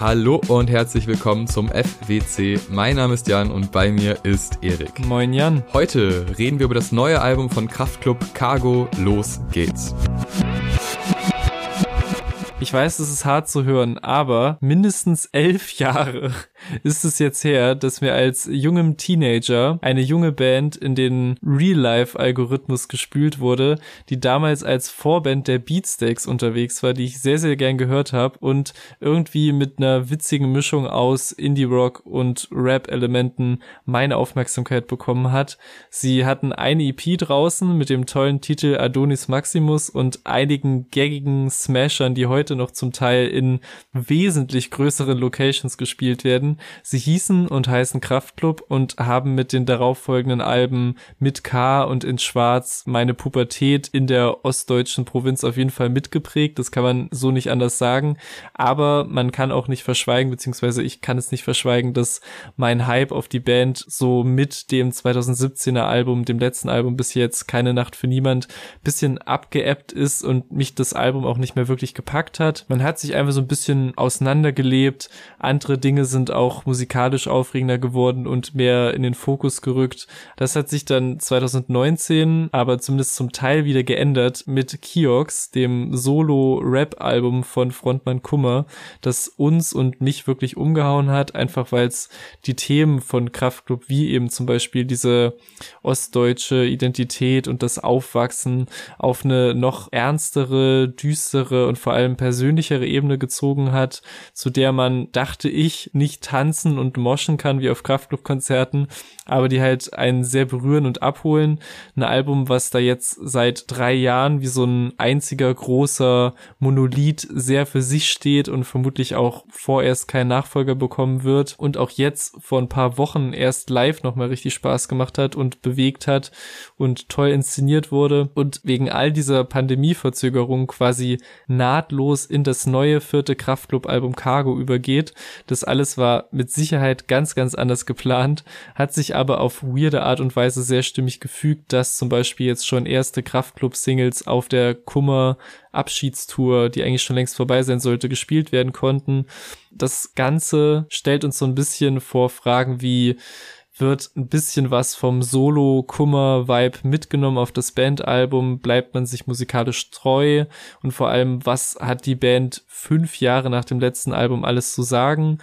Hallo und herzlich willkommen zum FWC. Mein Name ist Jan und bei mir ist Erik. Moin Jan. Heute reden wir über das neue Album von Kraftklub Cargo. Los geht's. Ich weiß, es ist hart zu hören, aber mindestens elf Jahre ist es jetzt her, dass mir als jungem Teenager eine junge Band in den Real-Life-Algorithmus gespült wurde, die damals als Vorband der Beatsteaks unterwegs war, die ich sehr, sehr gern gehört habe und irgendwie mit einer witzigen Mischung aus Indie-Rock und Rap-Elementen meine Aufmerksamkeit bekommen hat. Sie hatten eine EP draußen mit dem tollen Titel Adonis Maximus und einigen gaggigen Smashern, die heute heute noch zum Teil in wesentlich größeren Locations gespielt werden. Sie hießen und heißen Kraftklub und haben mit den darauffolgenden Alben mit K und in Schwarz meine Pubertät in der ostdeutschen Provinz auf jeden Fall mitgeprägt. Das kann man so nicht anders sagen. Aber man kann auch nicht verschweigen, beziehungsweise ich kann es nicht verschweigen, dass mein Hype auf die Band so mit dem 2017er Album, dem letzten Album bis jetzt, Keine Nacht für niemand, bisschen abgeebbt ist und mich das Album auch nicht mehr wirklich gepackt hat. Man hat sich einfach so ein bisschen auseinandergelebt. Andere Dinge sind auch musikalisch aufregender geworden und mehr in den Fokus gerückt. Das hat sich dann 2019 aber zumindest zum Teil wieder geändert mit Kiox, dem Solo-Rap-Album von Frontmann Kummer, das uns und mich wirklich umgehauen hat, einfach weil es die Themen von Kraftklub wie eben zum Beispiel diese ostdeutsche Identität und das Aufwachsen auf eine noch ernstere, düstere und vor allem persönliche persönlichere Ebene gezogen hat, zu der man, dachte ich, nicht tanzen und moschen kann wie auf Kraftclub-Konzerten, aber die halt einen sehr berühren und abholen. Ein Album, was da jetzt seit drei Jahren wie so ein einziger großer Monolith sehr für sich steht und vermutlich auch vorerst keinen Nachfolger bekommen wird und auch jetzt vor ein paar Wochen erst live nochmal richtig Spaß gemacht hat und bewegt hat und toll inszeniert wurde und wegen all dieser Pandemieverzögerung quasi nahtlos in das neue vierte Kraftclub-Album Cargo übergeht. Das alles war mit Sicherheit ganz, ganz anders geplant, hat sich aber auf weirde Art und Weise sehr stimmig gefügt, dass zum Beispiel jetzt schon erste Kraftclub-Singles auf der Kummer Abschiedstour, die eigentlich schon längst vorbei sein sollte, gespielt werden konnten. Das Ganze stellt uns so ein bisschen vor Fragen wie, wird ein bisschen was vom Solo-Kummer-Vibe mitgenommen auf das Bandalbum, bleibt man sich musikalisch treu und vor allem, was hat die Band fünf Jahre nach dem letzten Album alles zu sagen?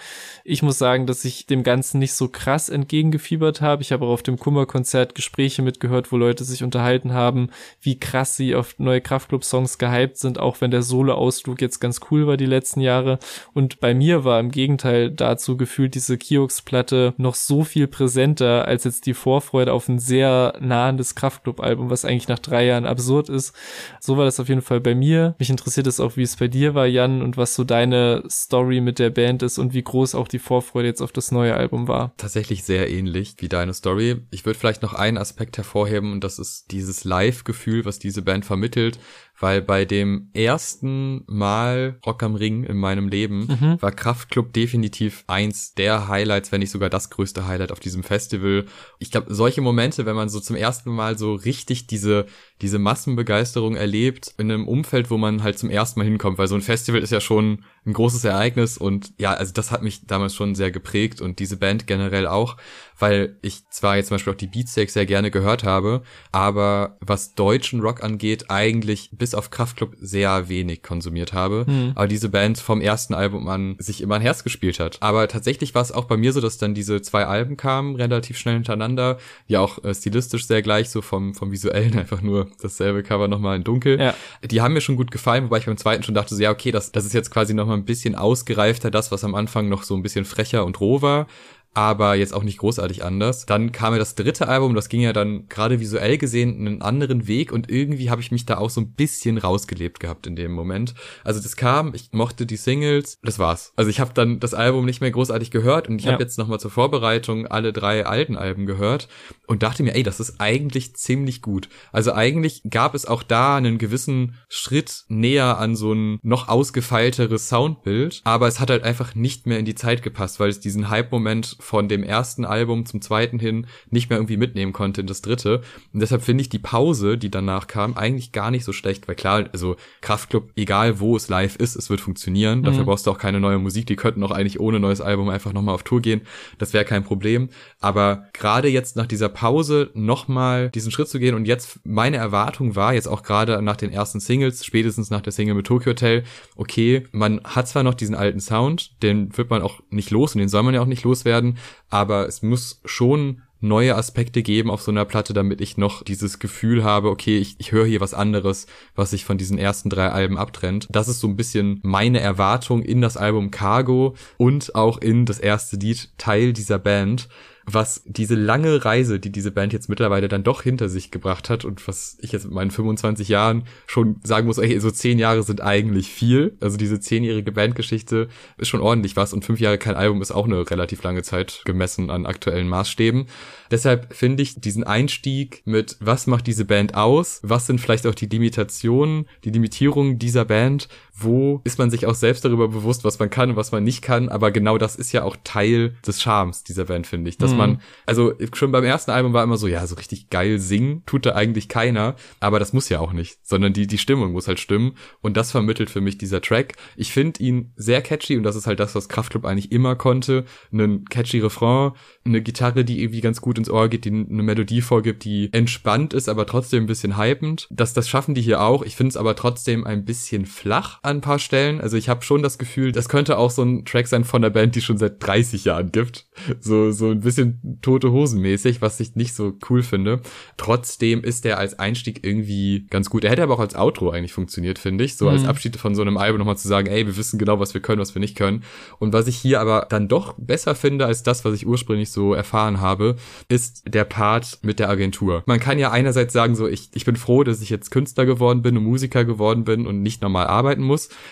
Ich muss sagen, dass ich dem Ganzen nicht so krass entgegengefiebert habe. Ich habe auch auf dem Kummer-Konzert Gespräche mitgehört, wo Leute sich unterhalten haben, wie krass sie auf neue Kraftclub-Songs gehypt sind, auch wenn der Solo-Ausflug jetzt ganz cool war die letzten Jahre. Und bei mir war im Gegenteil dazu gefühlt diese Kiox-Platte noch so viel präsent präsenter als jetzt die Vorfreude auf ein sehr nahendes Kraftclub-Album, was eigentlich nach drei Jahren absurd ist. So war das auf jeden Fall bei mir. Mich interessiert es auch, wie es bei dir war, Jan, und was so deine Story mit der Band ist und wie groß auch die Vorfreude jetzt auf das neue Album war. Tatsächlich sehr ähnlich wie deine Story. Ich würde vielleicht noch einen Aspekt hervorheben und das ist dieses Live-Gefühl, was diese Band vermittelt, weil bei dem ersten Mal Rock am Ring in meinem Leben mhm. war Kraftklub definitiv eins der Highlights, wenn nicht sogar das größte Highlight auf diesem Festival. Ich glaube, solche Momente, wenn man so zum ersten Mal so richtig diese diese Massenbegeisterung erlebt in einem Umfeld, wo man halt zum ersten Mal hinkommt, weil so ein Festival ist ja schon ein großes Ereignis und ja, also das hat mich damals schon sehr geprägt und diese Band generell auch, weil ich zwar jetzt zum Beispiel auch die Beatsteaks sehr gerne gehört habe, aber was deutschen Rock angeht, eigentlich bis auf Kraftklub sehr wenig konsumiert habe, mhm. aber diese Band vom ersten Album an sich immer ein Herz gespielt hat. Aber tatsächlich war es auch bei mir so, dass dann diese zwei Alben kamen, relativ schnell hintereinander, die auch äh, stilistisch sehr gleich, so vom, vom visuellen einfach nur dasselbe Cover nochmal in dunkel. Ja. Die haben mir schon gut gefallen, wobei ich beim zweiten schon dachte, so, ja, okay, das, das ist jetzt quasi nochmal ein bisschen ausgereifter, das, was am Anfang noch so ein bisschen frecher und roh war aber jetzt auch nicht großartig anders. Dann kam ja das dritte Album, das ging ja dann gerade visuell gesehen einen anderen Weg und irgendwie habe ich mich da auch so ein bisschen rausgelebt gehabt in dem Moment. Also das kam, ich mochte die Singles, das war's. Also ich habe dann das Album nicht mehr großartig gehört und ich ja. habe jetzt nochmal zur Vorbereitung alle drei alten Alben gehört und dachte mir, ey, das ist eigentlich ziemlich gut. Also eigentlich gab es auch da einen gewissen Schritt näher an so ein noch ausgefeilteres Soundbild, aber es hat halt einfach nicht mehr in die Zeit gepasst, weil es diesen Hype-Moment von dem ersten Album zum zweiten hin nicht mehr irgendwie mitnehmen konnte in das dritte. Und deshalb finde ich die Pause, die danach kam, eigentlich gar nicht so schlecht, weil klar, also Kraftklub, egal wo es live ist, es wird funktionieren. Dafür mhm. brauchst du auch keine neue Musik. Die könnten auch eigentlich ohne neues Album einfach nochmal auf Tour gehen. Das wäre kein Problem. Aber gerade jetzt nach dieser Pause nochmal diesen Schritt zu gehen und jetzt meine Erwartung war, jetzt auch gerade nach den ersten Singles, spätestens nach der Single mit Tokyo Hotel, okay, man hat zwar noch diesen alten Sound, den wird man auch nicht los und den soll man ja auch nicht loswerden, aber es muss schon neue Aspekte geben auf so einer Platte, damit ich noch dieses Gefühl habe, okay, ich, ich höre hier was anderes, was sich von diesen ersten drei Alben abtrennt. Das ist so ein bisschen meine Erwartung in das Album Cargo und auch in das erste Lied Teil dieser Band was diese lange Reise, die diese Band jetzt mittlerweile dann doch hinter sich gebracht hat und was ich jetzt mit meinen 25 Jahren schon sagen muss, ey, so zehn Jahre sind eigentlich viel. Also diese zehnjährige Bandgeschichte ist schon ordentlich was und fünf Jahre kein Album ist auch eine relativ lange Zeit gemessen an aktuellen Maßstäben. Deshalb finde ich diesen Einstieg mit, was macht diese Band aus? Was sind vielleicht auch die Limitationen, die Limitierungen dieser Band? Wo ist man sich auch selbst darüber bewusst, was man kann und was man nicht kann? Aber genau das ist ja auch Teil des Charmes dieser Band, finde ich. Dass mhm. man, also schon beim ersten Album war immer so, ja, so richtig geil singen tut da eigentlich keiner. Aber das muss ja auch nicht, sondern die, die Stimmung muss halt stimmen. Und das vermittelt für mich dieser Track. Ich finde ihn sehr catchy und das ist halt das, was Kraftclub eigentlich immer konnte. Einen catchy Refrain, eine Gitarre, die irgendwie ganz gut ins Ohr geht, die eine Melodie vorgibt, die entspannt ist, aber trotzdem ein bisschen hypend. Das, das schaffen die hier auch. Ich finde es aber trotzdem ein bisschen flach an ein paar Stellen. Also ich habe schon das Gefühl, das könnte auch so ein Track sein von der Band, die schon seit 30 Jahren gibt. So, so ein bisschen tote Hosen mäßig, was ich nicht so cool finde. Trotzdem ist der als Einstieg irgendwie ganz gut. Er hätte aber auch als Outro eigentlich funktioniert, finde ich. So mhm. als Abschied von so einem Album nochmal zu sagen, ey, wir wissen genau, was wir können, was wir nicht können. Und was ich hier aber dann doch besser finde als das, was ich ursprünglich so erfahren habe, ist der Part mit der Agentur. Man kann ja einerseits sagen, so, ich, ich bin froh, dass ich jetzt Künstler geworden bin und Musiker geworden bin und nicht normal arbeiten muss.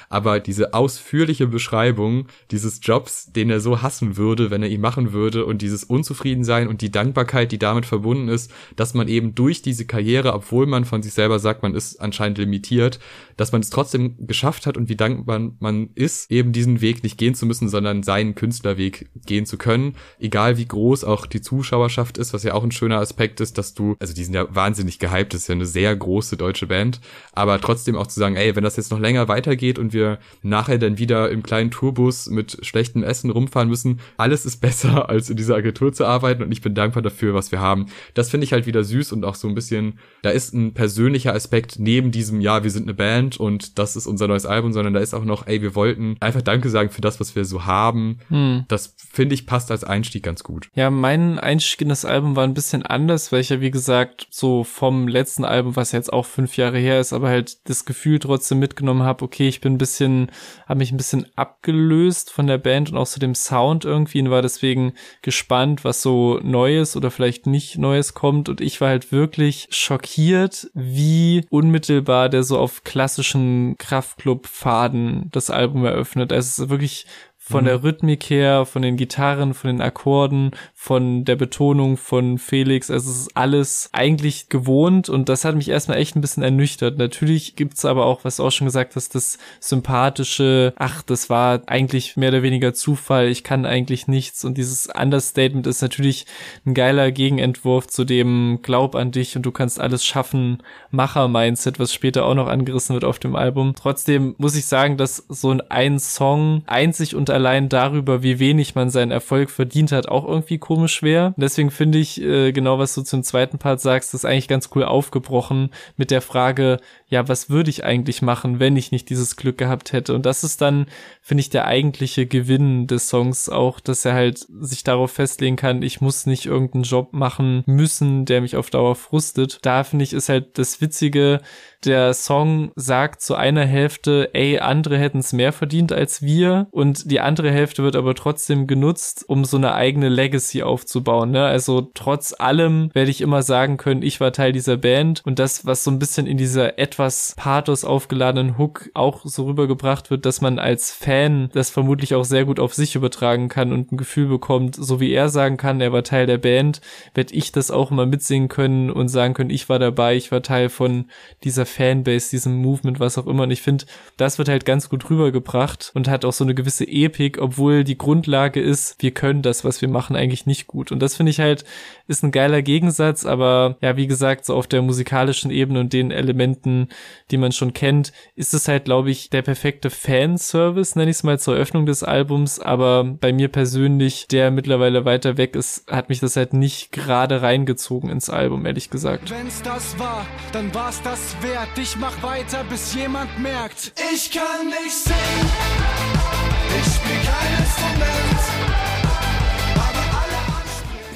Aber diese ausführliche Beschreibung dieses Jobs, den er so hassen würde, wenn er ihn machen würde und dieses Unzufriedensein und die Dankbarkeit, die damit verbunden ist, dass man eben durch diese Karriere, obwohl man von sich selber sagt, man ist anscheinend limitiert, dass man es trotzdem geschafft hat und wie dankbar man ist, eben diesen Weg nicht gehen zu müssen, sondern seinen Künstlerweg gehen zu können, egal wie groß auch die Zuschauerschaft ist, was ja auch ein schöner Aspekt ist, dass du, also die sind ja wahnsinnig gehypt, das ist ja eine sehr große deutsche Band, aber trotzdem auch zu sagen, ey, wenn das jetzt noch länger weitergeht und wir nachher dann wieder im kleinen Tourbus mit schlechtem Essen rumfahren müssen, alles ist besser, als in dieser Agentur zu arbeiten und ich bin dankbar dafür, was wir haben. Das finde ich halt wieder süß und auch so ein bisschen, da ist ein persönlicher Aspekt neben diesem, ja, wir sind eine Band, und das ist unser neues Album, sondern da ist auch noch, ey, wir wollten einfach Danke sagen für das, was wir so haben. Hm. Das finde ich passt als Einstieg ganz gut. Ja, mein Einstieg in das Album war ein bisschen anders, weil ich ja, wie gesagt, so vom letzten Album, was jetzt auch fünf Jahre her ist, aber halt das Gefühl trotzdem mitgenommen habe, okay, ich bin ein bisschen, habe mich ein bisschen abgelöst von der Band und auch zu dem Sound irgendwie und war deswegen gespannt, was so Neues oder vielleicht nicht Neues kommt und ich war halt wirklich schockiert, wie unmittelbar der so auf klassische klassischen Kraftclub-Faden das Album eröffnet. Also es ist wirklich von mhm. der Rhythmik her, von den Gitarren, von den Akkorden, von der Betonung von Felix. Also es ist alles eigentlich gewohnt und das hat mich erstmal echt ein bisschen ernüchtert. Natürlich gibt's aber auch, was du auch schon gesagt hast, das sympathische, ach, das war eigentlich mehr oder weniger Zufall, ich kann eigentlich nichts und dieses Understatement ist natürlich ein geiler Gegenentwurf zu dem Glaub an dich und du kannst alles schaffen, Macher-Mindset, was später auch noch angerissen wird auf dem Album. Trotzdem muss ich sagen, dass so ein Song einzig und allein darüber, wie wenig man seinen Erfolg verdient hat, auch irgendwie komisch wäre. Deswegen finde ich, äh, genau was du zum zweiten Part sagst, ist eigentlich ganz cool aufgebrochen mit der Frage, ja, was würde ich eigentlich machen, wenn ich nicht dieses Glück gehabt hätte? Und das ist dann, finde ich, der eigentliche Gewinn des Songs auch, dass er halt sich darauf festlegen kann, ich muss nicht irgendeinen Job machen müssen, der mich auf Dauer frustet. Da finde ich, ist halt das Witzige, der Song sagt zu einer Hälfte, ey, andere hätten es mehr verdient als wir und die andere Hälfte wird aber trotzdem genutzt, um so eine eigene Legacy aufzubauen. Ne? Also trotz allem werde ich immer sagen können, ich war Teil dieser Band und das, was so ein bisschen in dieser etwas Pathos aufgeladenen Hook auch so rübergebracht wird, dass man als Fan das vermutlich auch sehr gut auf sich übertragen kann und ein Gefühl bekommt, so wie er sagen kann, er war Teil der Band, werde ich das auch immer mitsingen können und sagen können, ich war dabei, ich war Teil von dieser Fanbase, diesem Movement, was auch immer. Und ich finde, das wird halt ganz gut rübergebracht und hat auch so eine gewisse Epik obwohl die Grundlage ist, wir können das, was wir machen, eigentlich nicht gut. Und das finde ich halt, ist ein geiler Gegensatz, aber ja, wie gesagt, so auf der musikalischen Ebene und den Elementen, die man schon kennt, ist es halt, glaube ich, der perfekte Fanservice, nenne ich es mal zur Eröffnung des Albums, aber bei mir persönlich, der mittlerweile weiter weg ist, hat mich das halt nicht gerade reingezogen ins Album, ehrlich gesagt. Wenn's das war, dann war's das wert. Ich mach weiter, bis jemand merkt, ich kann nicht singen. Ich spiel kein Instrument.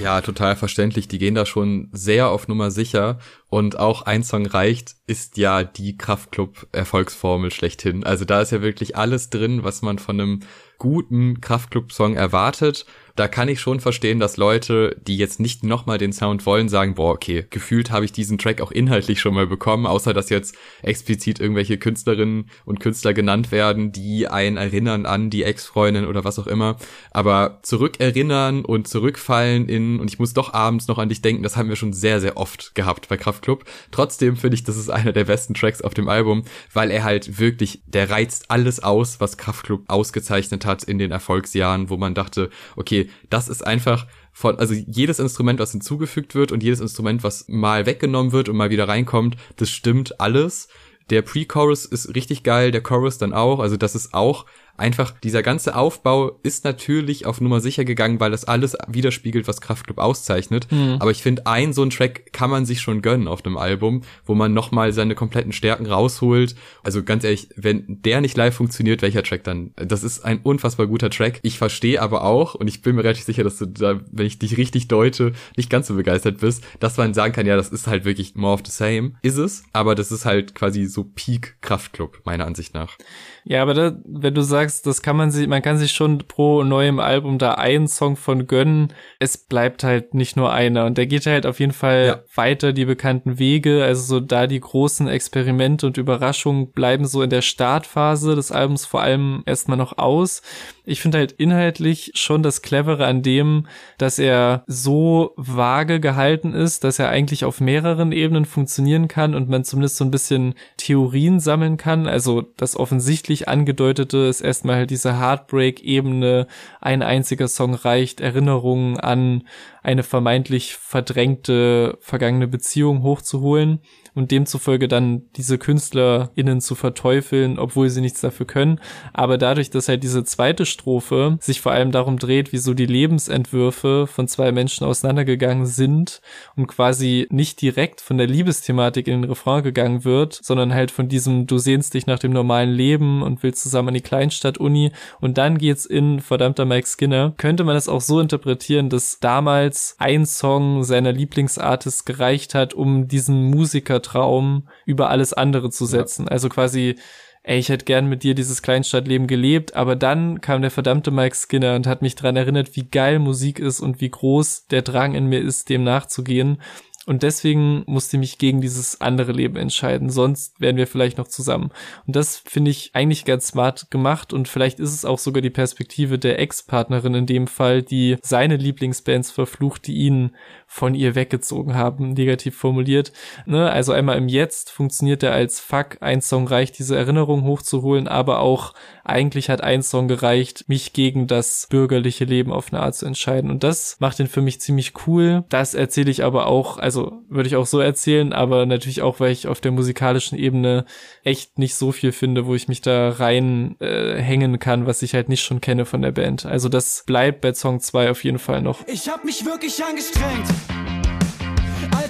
Ja, total verständlich. Die gehen da schon sehr auf Nummer sicher. Und auch ein Song reicht, ist ja die Kraftclub-Erfolgsformel schlechthin. Also da ist ja wirklich alles drin, was man von einem guten Kraftclub-Song erwartet da kann ich schon verstehen, dass Leute, die jetzt nicht nochmal den Sound wollen, sagen, boah, okay, gefühlt habe ich diesen Track auch inhaltlich schon mal bekommen, außer dass jetzt explizit irgendwelche Künstlerinnen und Künstler genannt werden, die einen erinnern an die Ex-Freundin oder was auch immer. Aber zurückerinnern und zurückfallen in, und ich muss doch abends noch an dich denken, das haben wir schon sehr, sehr oft gehabt bei Kraftklub. Trotzdem finde ich, das ist einer der besten Tracks auf dem Album, weil er halt wirklich, der reizt alles aus, was Kraftklub ausgezeichnet hat in den Erfolgsjahren, wo man dachte, okay, das ist einfach von, also jedes Instrument, was hinzugefügt wird und jedes Instrument, was mal weggenommen wird und mal wieder reinkommt, das stimmt alles. Der Pre-Chorus ist richtig geil, der Chorus dann auch, also das ist auch einfach dieser ganze Aufbau ist natürlich auf Nummer sicher gegangen, weil das alles widerspiegelt, was Kraftclub auszeichnet. Mhm. Aber ich finde, ein so ein Track kann man sich schon gönnen auf einem Album, wo man nochmal seine kompletten Stärken rausholt. Also ganz ehrlich, wenn der nicht live funktioniert, welcher Track dann? Das ist ein unfassbar guter Track. Ich verstehe aber auch, und ich bin mir relativ sicher, dass du da, wenn ich dich richtig deute, nicht ganz so begeistert bist, dass man sagen kann, ja, das ist halt wirklich more of the same. Ist es, aber das ist halt quasi so Peak Kraftclub, meiner Ansicht nach. Ja, aber da, wenn du sagst, das kann man sich, man kann sich schon pro neuem Album da einen Song von gönnen. Es bleibt halt nicht nur einer. Und der geht halt auf jeden Fall ja. weiter die bekannten Wege. Also so da die großen Experimente und Überraschungen bleiben so in der Startphase des Albums vor allem erstmal noch aus. Ich finde halt inhaltlich schon das Clevere an dem, dass er so vage gehalten ist, dass er eigentlich auf mehreren Ebenen funktionieren kann und man zumindest so ein bisschen Theorien sammeln kann. Also das offensichtlich angedeutete ist erstmal halt diese Heartbreak-Ebene. Ein einziger Song reicht, Erinnerungen an eine vermeintlich verdrängte vergangene Beziehung hochzuholen und demzufolge dann diese KünstlerInnen zu verteufeln, obwohl sie nichts dafür können. Aber dadurch, dass halt diese zweite Strophe sich vor allem darum dreht, wieso die Lebensentwürfe von zwei Menschen auseinandergegangen sind und quasi nicht direkt von der Liebesthematik in den Refrain gegangen wird, sondern halt von diesem, du sehnst dich nach dem normalen Leben und willst zusammen an die Kleinstadt-Uni und dann geht's in verdammter Mike Skinner, könnte man es auch so interpretieren, dass damals ein Song seiner Lieblingsartist gereicht hat, um diesen Musiker Traum über alles andere zu setzen. Ja. Also quasi, ey, ich hätte gern mit dir dieses Kleinstadtleben gelebt, aber dann kam der verdammte Mike Skinner und hat mich dran erinnert, wie geil Musik ist und wie groß der Drang in mir ist, dem nachzugehen. Und deswegen musste ich mich gegen dieses andere Leben entscheiden. Sonst wären wir vielleicht noch zusammen. Und das finde ich eigentlich ganz smart gemacht. Und vielleicht ist es auch sogar die Perspektive der Ex-Partnerin in dem Fall, die seine Lieblingsbands verflucht, die ihn von ihr weggezogen haben, negativ formuliert. Ne? Also einmal im Jetzt funktioniert er als Fuck, ein Song reicht, diese Erinnerung hochzuholen, aber auch eigentlich hat ein Song gereicht, mich gegen das bürgerliche Leben auf eine Art zu entscheiden. Und das macht ihn für mich ziemlich cool. Das erzähle ich aber auch, also würde ich auch so erzählen, aber natürlich auch, weil ich auf der musikalischen Ebene echt nicht so viel finde, wo ich mich da rein äh, hängen kann, was ich halt nicht schon kenne von der Band. Also das bleibt bei Song 2 auf jeden Fall noch. Ich hab mich wirklich angestrengt.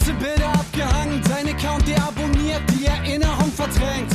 Alte Bilder abgehangen, dein Account deabonniert, die Erinnerung verdrängt.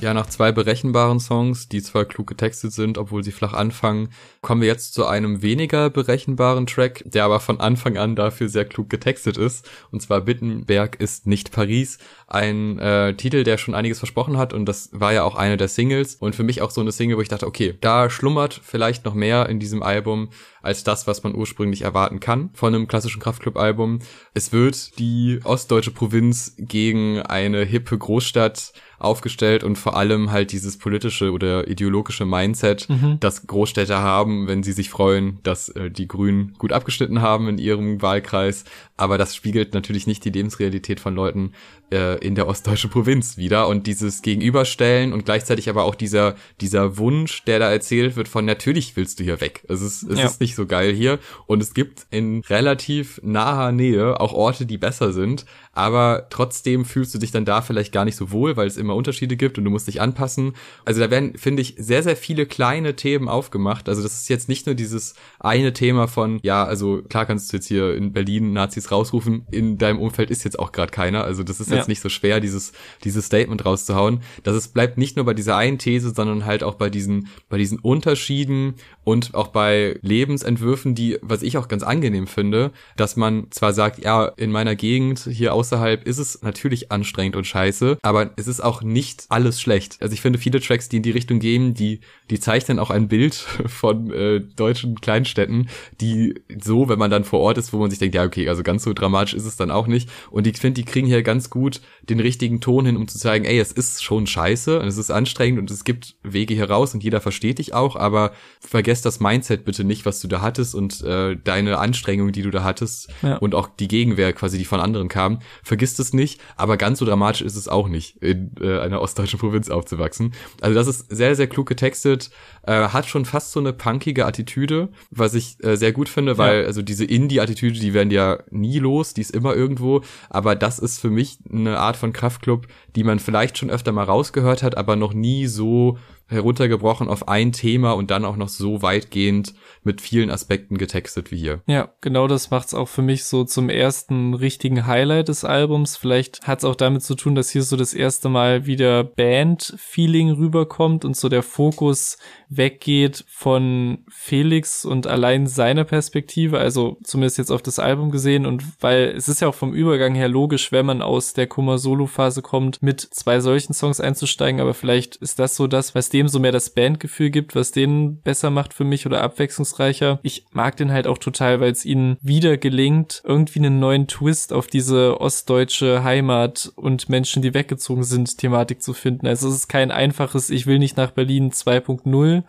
Ja, nach zwei berechenbaren Songs, die zwar klug getextet sind, obwohl sie flach anfangen, kommen wir jetzt zu einem weniger berechenbaren Track, der aber von Anfang an dafür sehr klug getextet ist. Und zwar Bittenberg ist nicht Paris. Ein äh, Titel, der schon einiges versprochen hat und das war ja auch eine der Singles. Und für mich auch so eine Single, wo ich dachte, okay, da schlummert vielleicht noch mehr in diesem Album als das, was man ursprünglich erwarten kann von einem klassischen Kraftclub-Album. Es wird die ostdeutsche Provinz gegen eine hippe Großstadt aufgestellt und vor allem halt dieses politische oder ideologische Mindset, mhm. das Großstädter haben, wenn sie sich freuen, dass äh, die Grünen gut abgeschnitten haben in ihrem Wahlkreis. Aber das spiegelt natürlich nicht die Lebensrealität von Leuten äh, in der ostdeutschen Provinz wieder. Und dieses Gegenüberstellen und gleichzeitig aber auch dieser, dieser Wunsch, der da erzählt wird von natürlich willst du hier weg. Es ist, es ja. ist nicht so geil hier. Und es gibt in relativ naher Nähe auch Orte, die besser sind aber trotzdem fühlst du dich dann da vielleicht gar nicht so wohl, weil es immer Unterschiede gibt und du musst dich anpassen. Also da werden, finde ich, sehr, sehr viele kleine Themen aufgemacht. Also das ist jetzt nicht nur dieses eine Thema von, ja, also klar kannst du jetzt hier in Berlin Nazis rausrufen, in deinem Umfeld ist jetzt auch gerade keiner. Also das ist jetzt ja. nicht so schwer, dieses, dieses Statement rauszuhauen. Das ist, bleibt nicht nur bei dieser einen These, sondern halt auch bei diesen, bei diesen Unterschieden und auch bei Lebensentwürfen, die, was ich auch ganz angenehm finde, dass man zwar sagt, ja, in meiner Gegend hier außerhalb ist es natürlich anstrengend und scheiße, aber es ist auch nicht alles schlecht. Also ich finde viele Tracks, die in die Richtung gehen, die, die zeichnen auch ein Bild von äh, deutschen Kleinstädten, die so, wenn man dann vor Ort ist, wo man sich denkt, ja, okay, also ganz so dramatisch ist es dann auch nicht. Und ich finde, die kriegen hier ganz gut den richtigen Ton hin, um zu zeigen, ey, es ist schon scheiße und es ist anstrengend und es gibt Wege hier raus und jeder versteht dich auch, aber vergesst das Mindset bitte nicht, was du da hattest und äh, deine Anstrengung, die du da hattest ja. und auch die Gegenwehr quasi, die von anderen kam, vergisst es nicht, aber ganz so dramatisch ist es auch nicht, in äh, einer ostdeutschen Provinz aufzuwachsen. Also das ist sehr, sehr klug getextet, äh, hat schon fast so eine punkige Attitüde, was ich äh, sehr gut finde, weil ja. also diese Indie-Attitüde, die werden ja nie los, die ist immer irgendwo, aber das ist für mich eine Art von Kraftclub, die man vielleicht schon öfter mal rausgehört hat, aber noch nie so heruntergebrochen auf ein Thema und dann auch noch so weitgehend mit vielen Aspekten getextet wie hier. Ja, genau das macht's auch für mich so zum ersten richtigen Highlight des Albums. Vielleicht hat's auch damit zu tun, dass hier so das erste Mal wieder Band-Feeling rüberkommt und so der Fokus weggeht von Felix und allein seiner Perspektive, also zumindest jetzt auf das Album gesehen und weil es ist ja auch vom Übergang her logisch, wenn man aus der Kummer-Solo-Phase kommt, mit zwei solchen Songs einzusteigen, aber vielleicht ist das so das, was dem so mehr das Bandgefühl gibt, was den besser macht für mich oder abwechslungsreicher. Ich mag den halt auch total, weil es ihnen wieder gelingt, irgendwie einen neuen Twist auf diese ostdeutsche Heimat und Menschen, die weggezogen sind, Thematik zu finden. Also es ist kein einfaches, ich will nicht nach Berlin 2.0,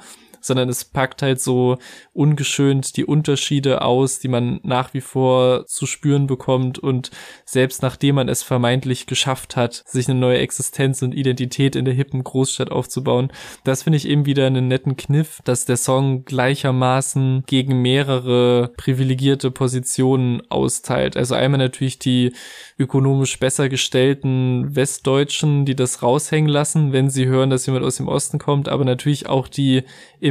sondern es packt halt so ungeschönt die Unterschiede aus, die man nach wie vor zu spüren bekommt und selbst nachdem man es vermeintlich geschafft hat, sich eine neue Existenz und Identität in der hippen Großstadt aufzubauen, das finde ich eben wieder einen netten Kniff, dass der Song gleichermaßen gegen mehrere privilegierte Positionen austeilt. Also einmal natürlich die ökonomisch besser gestellten Westdeutschen, die das raushängen lassen, wenn sie hören, dass jemand aus dem Osten kommt, aber natürlich auch die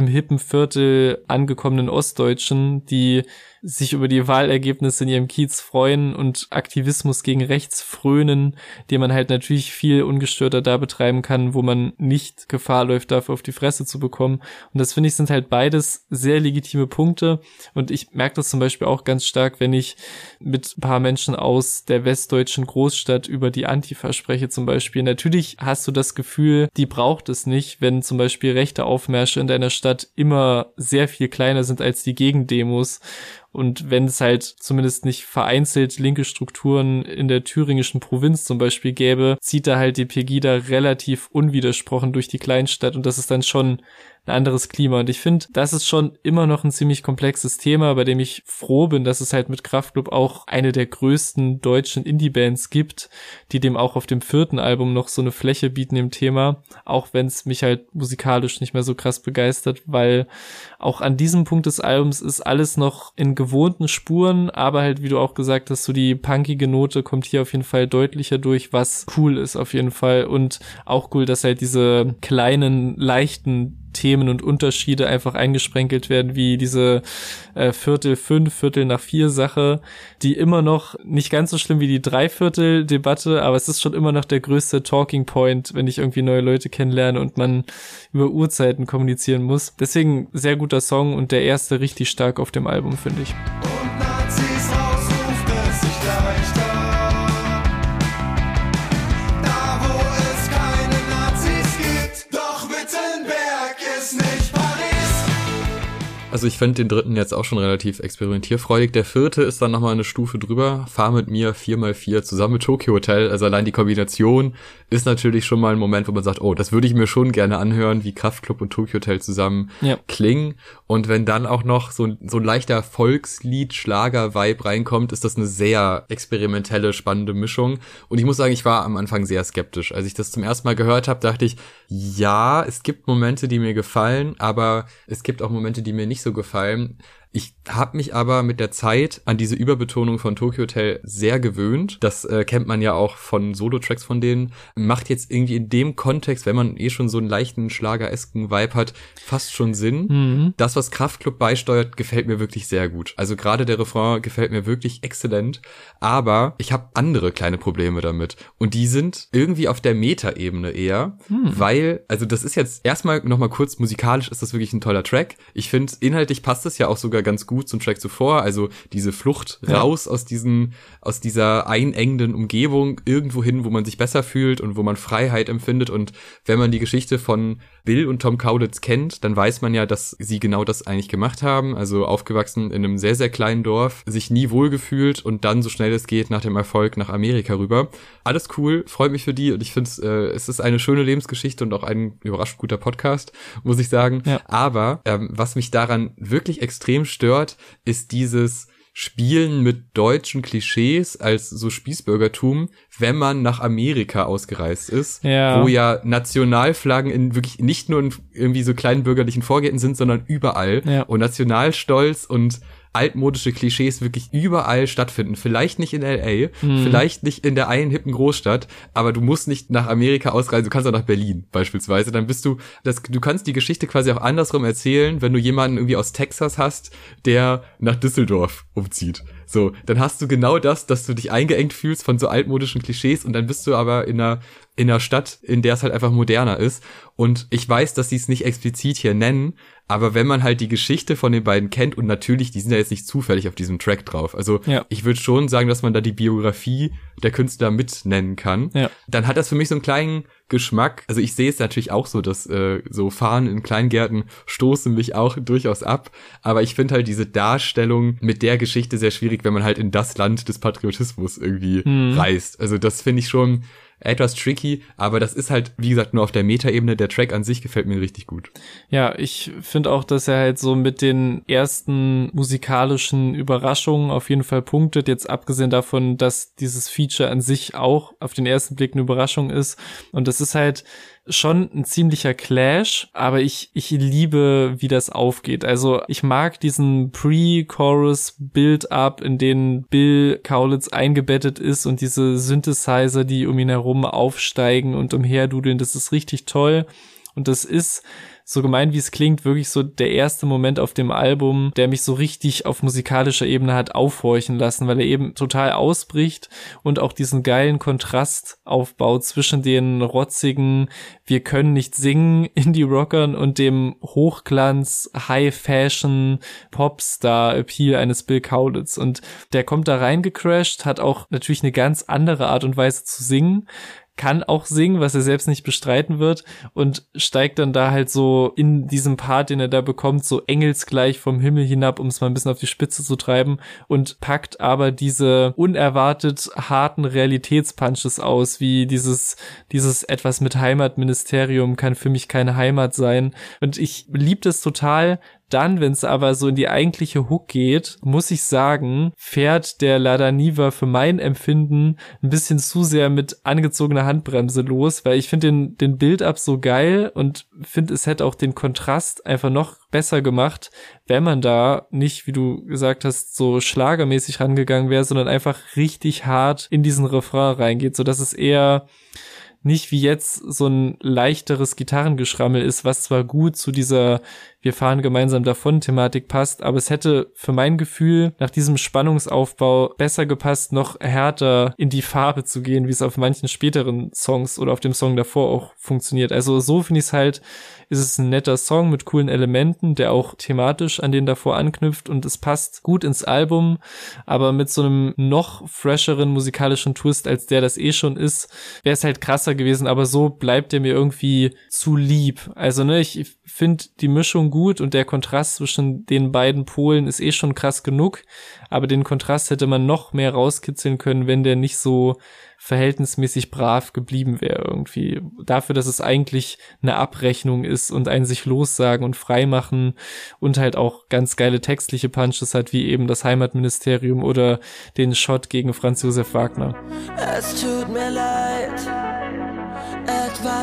im hippen Viertel angekommenen Ostdeutschen, die sich über die Wahlergebnisse in ihrem Kiez freuen und Aktivismus gegen rechts frönen, den man halt natürlich viel ungestörter da betreiben kann, wo man nicht Gefahr läuft, dafür auf die Fresse zu bekommen. Und das finde ich sind halt beides sehr legitime Punkte. Und ich merke das zum Beispiel auch ganz stark, wenn ich mit ein paar Menschen aus der westdeutschen Großstadt über die Antifa spreche zum Beispiel. Natürlich hast du das Gefühl, die braucht es nicht, wenn zum Beispiel rechte Aufmärsche in deiner Stadt immer sehr viel kleiner sind als die Gegendemos und wenn es halt zumindest nicht vereinzelt linke Strukturen in der thüringischen Provinz zum Beispiel gäbe, zieht da halt die Pegida relativ unwidersprochen durch die Kleinstadt. Und das ist dann schon ein anderes Klima. Und ich finde, das ist schon immer noch ein ziemlich komplexes Thema, bei dem ich froh bin, dass es halt mit Kraftklub auch eine der größten deutschen Indie-Bands gibt, die dem auch auf dem vierten Album noch so eine Fläche bieten im Thema, auch wenn es mich halt musikalisch nicht mehr so krass begeistert, weil auch an diesem Punkt des Albums ist alles noch in gewohnten Spuren, aber halt, wie du auch gesagt hast, so die punkige Note kommt hier auf jeden Fall deutlicher durch, was cool ist auf jeden Fall und auch cool, dass halt diese kleinen, leichten Themen und Unterschiede einfach eingesprenkelt werden, wie diese äh, Viertel fünf, Viertel nach vier Sache, die immer noch nicht ganz so schlimm wie die Dreiviertel-Debatte, aber es ist schon immer noch der größte Talking Point, wenn ich irgendwie neue Leute kennenlerne und man über Uhrzeiten kommunizieren muss. Deswegen sehr guter Song und der erste richtig stark auf dem Album, finde ich. Also ich finde den dritten jetzt auch schon relativ experimentierfreudig. Der vierte ist dann nochmal eine Stufe drüber. Fahr mit mir 4x4 zusammen mit Tokyo Hotel. Also allein die Kombination ist natürlich schon mal ein Moment, wo man sagt, oh, das würde ich mir schon gerne anhören, wie Kraftklub und Tokyo Hotel zusammen ja. klingen. Und wenn dann auch noch so, so ein leichter Volkslied-Schlager-Vibe reinkommt, ist das eine sehr experimentelle, spannende Mischung. Und ich muss sagen, ich war am Anfang sehr skeptisch. Als ich das zum ersten Mal gehört habe, dachte ich, ja, es gibt Momente, die mir gefallen, aber es gibt auch Momente, die mir nicht so gefallen. Ich habe mich aber mit der Zeit an diese Überbetonung von Tokyo Hotel sehr gewöhnt. Das äh, kennt man ja auch von Solo-Tracks von denen. Macht jetzt irgendwie in dem Kontext, wenn man eh schon so einen leichten Schlageresken Vibe hat, fast schon Sinn. Mhm. Das, was Kraftklub beisteuert, gefällt mir wirklich sehr gut. Also gerade der Refrain gefällt mir wirklich exzellent. Aber ich habe andere kleine Probleme damit. Und die sind irgendwie auf der Meta-Ebene eher, mhm. weil, also das ist jetzt erstmal nochmal kurz, musikalisch ist das wirklich ein toller Track. Ich finde, inhaltlich passt es ja auch sogar ganz gut zum Track zuvor. Also diese Flucht ja. raus aus diesen, aus dieser einengenden Umgebung irgendwo hin, wo man sich besser fühlt und wo man Freiheit empfindet. Und wenn man die Geschichte von Bill und Tom Kaulitz kennt, dann weiß man ja, dass sie genau das eigentlich gemacht haben. Also aufgewachsen in einem sehr, sehr kleinen Dorf, sich nie wohlgefühlt und dann so schnell es geht nach dem Erfolg nach Amerika rüber. Alles cool, freut mich für die und ich finde äh, es ist eine schöne Lebensgeschichte und auch ein überraschend guter Podcast, muss ich sagen. Ja. Aber ähm, was mich daran wirklich extrem stört, ist dieses Spielen mit deutschen Klischees als so Spießbürgertum, wenn man nach Amerika ausgereist ist, ja. wo ja Nationalflaggen in wirklich nicht nur in irgendwie so kleinen bürgerlichen Vorgärten sind, sondern überall ja. und Nationalstolz und altmodische Klischees wirklich überall stattfinden. Vielleicht nicht in LA, mhm. vielleicht nicht in der einen hippen Großstadt, aber du musst nicht nach Amerika ausreisen, du kannst auch nach Berlin beispielsweise. Dann bist du, das, du kannst die Geschichte quasi auch andersrum erzählen, wenn du jemanden irgendwie aus Texas hast, der nach Düsseldorf umzieht. So, dann hast du genau das, dass du dich eingeengt fühlst von so altmodischen Klischees und dann bist du aber in einer in einer Stadt, in der es halt einfach moderner ist. Und ich weiß, dass sie es nicht explizit hier nennen, aber wenn man halt die Geschichte von den beiden kennt und natürlich, die sind ja jetzt nicht zufällig auf diesem Track drauf. Also ja. ich würde schon sagen, dass man da die Biografie der Künstler mit nennen kann. Ja. Dann hat das für mich so einen kleinen Geschmack. Also ich sehe es natürlich auch so, dass äh, so Fahren in Kleingärten stoßen mich auch durchaus ab. Aber ich finde halt diese Darstellung mit der Geschichte sehr schwierig, wenn man halt in das Land des Patriotismus irgendwie hm. reist. Also das finde ich schon etwas tricky, aber das ist halt, wie gesagt, nur auf der Metaebene. Der Track an sich gefällt mir richtig gut. Ja, ich finde auch, dass er halt so mit den ersten musikalischen Überraschungen auf jeden Fall punktet. Jetzt abgesehen davon, dass dieses Feature an sich auch auf den ersten Blick eine Überraschung ist. Und das ist halt schon ein ziemlicher Clash, aber ich, ich liebe, wie das aufgeht. Also ich mag diesen Pre-Chorus-Build-Up, in den Bill Kaulitz eingebettet ist und diese Synthesizer, die um ihn herum aufsteigen und umherdudeln, das ist richtig toll. Und das ist so gemein wie es klingt, wirklich so der erste Moment auf dem Album, der mich so richtig auf musikalischer Ebene hat aufhorchen lassen, weil er eben total ausbricht und auch diesen geilen Kontrast aufbaut zwischen den rotzigen, wir können nicht singen Indie-Rockern und dem Hochglanz, High-Fashion, Popstar-Appeal eines Bill Kaulitz. Und der kommt da reingecrashed, hat auch natürlich eine ganz andere Art und Weise zu singen, kann auch singen, was er selbst nicht bestreiten wird und steigt dann da halt so in diesem Part, den er da bekommt, so engelsgleich vom Himmel hinab, um es mal ein bisschen auf die Spitze zu treiben und packt aber diese unerwartet harten Realitätspunches aus, wie dieses, dieses etwas mit Heimatministerium kann für mich keine Heimat sein. Und ich lieb das total, dann, wenn es aber so in die eigentliche Hook geht, muss ich sagen, fährt der Lada Niva für mein Empfinden ein bisschen zu sehr mit angezogener Handbremse los, weil ich finde den, den Build-up so geil und finde, es hätte auch den Kontrast einfach noch besser gemacht, wenn man da nicht, wie du gesagt hast, so schlagermäßig rangegangen wäre, sondern einfach richtig hart in diesen Refrain reingeht, so dass es eher nicht wie jetzt so ein leichteres Gitarrengeschrammel ist, was zwar gut zu dieser wir fahren gemeinsam davon Thematik passt, aber es hätte für mein Gefühl nach diesem Spannungsaufbau besser gepasst, noch härter in die Farbe zu gehen, wie es auf manchen späteren Songs oder auf dem Song davor auch funktioniert. Also so finde ich es halt, ist es ein netter Song mit coolen Elementen, der auch thematisch an den davor anknüpft und es passt gut ins Album, aber mit so einem noch fresheren musikalischen Twist, als der das eh schon ist, wäre es halt krasser gewesen, aber so bleibt er mir irgendwie zu lieb. Also ne, ich finde die Mischung gut und der Kontrast zwischen den beiden Polen ist eh schon krass genug, aber den Kontrast hätte man noch mehr rauskitzeln können, wenn der nicht so verhältnismäßig brav geblieben wäre irgendwie. Dafür, dass es eigentlich eine Abrechnung ist und ein sich lossagen und freimachen und halt auch ganz geile textliche Punches hat, wie eben das Heimatministerium oder den Shot gegen Franz Josef Wagner. Es tut mir leid.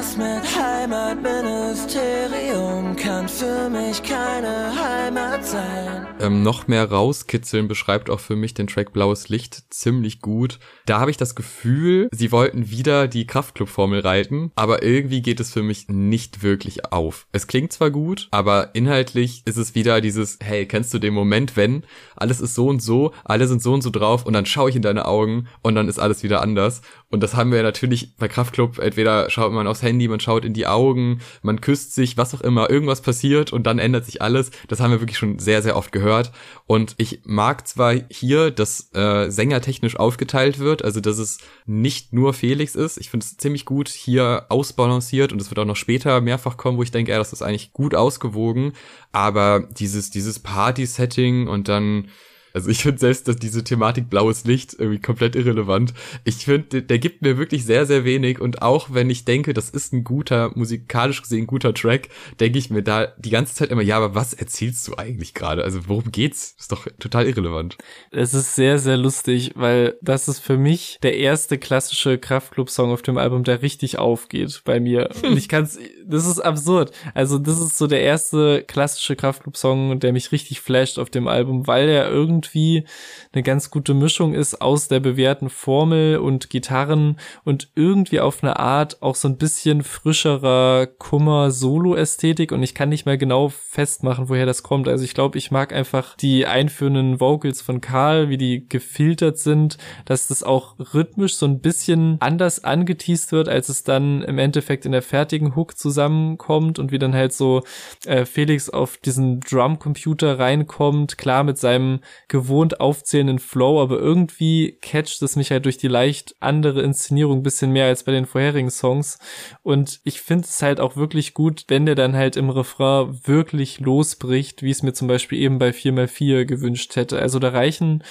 Etwas mit Heimatministerium kann für mich keine Heimat sein. Ähm, noch mehr rauskitzeln beschreibt auch für mich den Track Blaues Licht ziemlich gut. Da habe ich das Gefühl, sie wollten wieder die Kraftclub-Formel reiten, aber irgendwie geht es für mich nicht wirklich auf. Es klingt zwar gut, aber inhaltlich ist es wieder dieses, hey, kennst du den Moment, wenn alles ist so und so, alle sind so und so drauf und dann schaue ich in deine Augen und dann ist alles wieder anders. Und das haben wir natürlich bei Kraftclub, entweder schaut man aufs Handy, man schaut in die Augen, man küsst sich, was auch immer, irgendwas passiert und dann ändert sich alles. Das haben wir wirklich schon sehr, sehr oft gehört. Und ich mag zwar hier, dass äh, Sänger technisch aufgeteilt wird, also dass es nicht nur Felix ist. Ich finde es ziemlich gut hier ausbalanciert und es wird auch noch später mehrfach kommen, wo ich denke, ja, das ist eigentlich gut ausgewogen. Aber dieses, dieses Party-Setting und dann also ich finde selbst, dass diese Thematik blaues Licht irgendwie komplett irrelevant. Ich finde, der gibt mir wirklich sehr, sehr wenig und auch wenn ich denke, das ist ein guter, musikalisch gesehen guter Track, denke ich mir da die ganze Zeit immer, ja, aber was erzählst du eigentlich gerade? Also worum geht's? ist doch total irrelevant. Es ist sehr, sehr lustig, weil das ist für mich der erste klassische Kraftclub-Song auf dem Album, der richtig aufgeht bei mir. Und ich kann's, das ist absurd. Also das ist so der erste klassische Kraftclub-Song, der mich richtig flasht auf dem Album, weil er irgendwie irgendwie eine ganz gute Mischung ist aus der bewährten Formel und Gitarren und irgendwie auf eine Art auch so ein bisschen frischerer Kummer-Solo-Ästhetik und ich kann nicht mehr genau festmachen, woher das kommt. Also ich glaube, ich mag einfach die einführenden Vocals von Karl, wie die gefiltert sind, dass das auch rhythmisch so ein bisschen anders angeteased wird, als es dann im Endeffekt in der fertigen Hook zusammenkommt und wie dann halt so äh, Felix auf diesen Drumcomputer reinkommt, klar mit seinem gewohnt aufzählenden Flow, aber irgendwie catcht es mich halt durch die leicht andere Inszenierung bisschen mehr als bei den vorherigen Songs. Und ich finde es halt auch wirklich gut, wenn der dann halt im Refrain wirklich losbricht, wie es mir zum Beispiel eben bei 4x4 gewünscht hätte. Also da reichen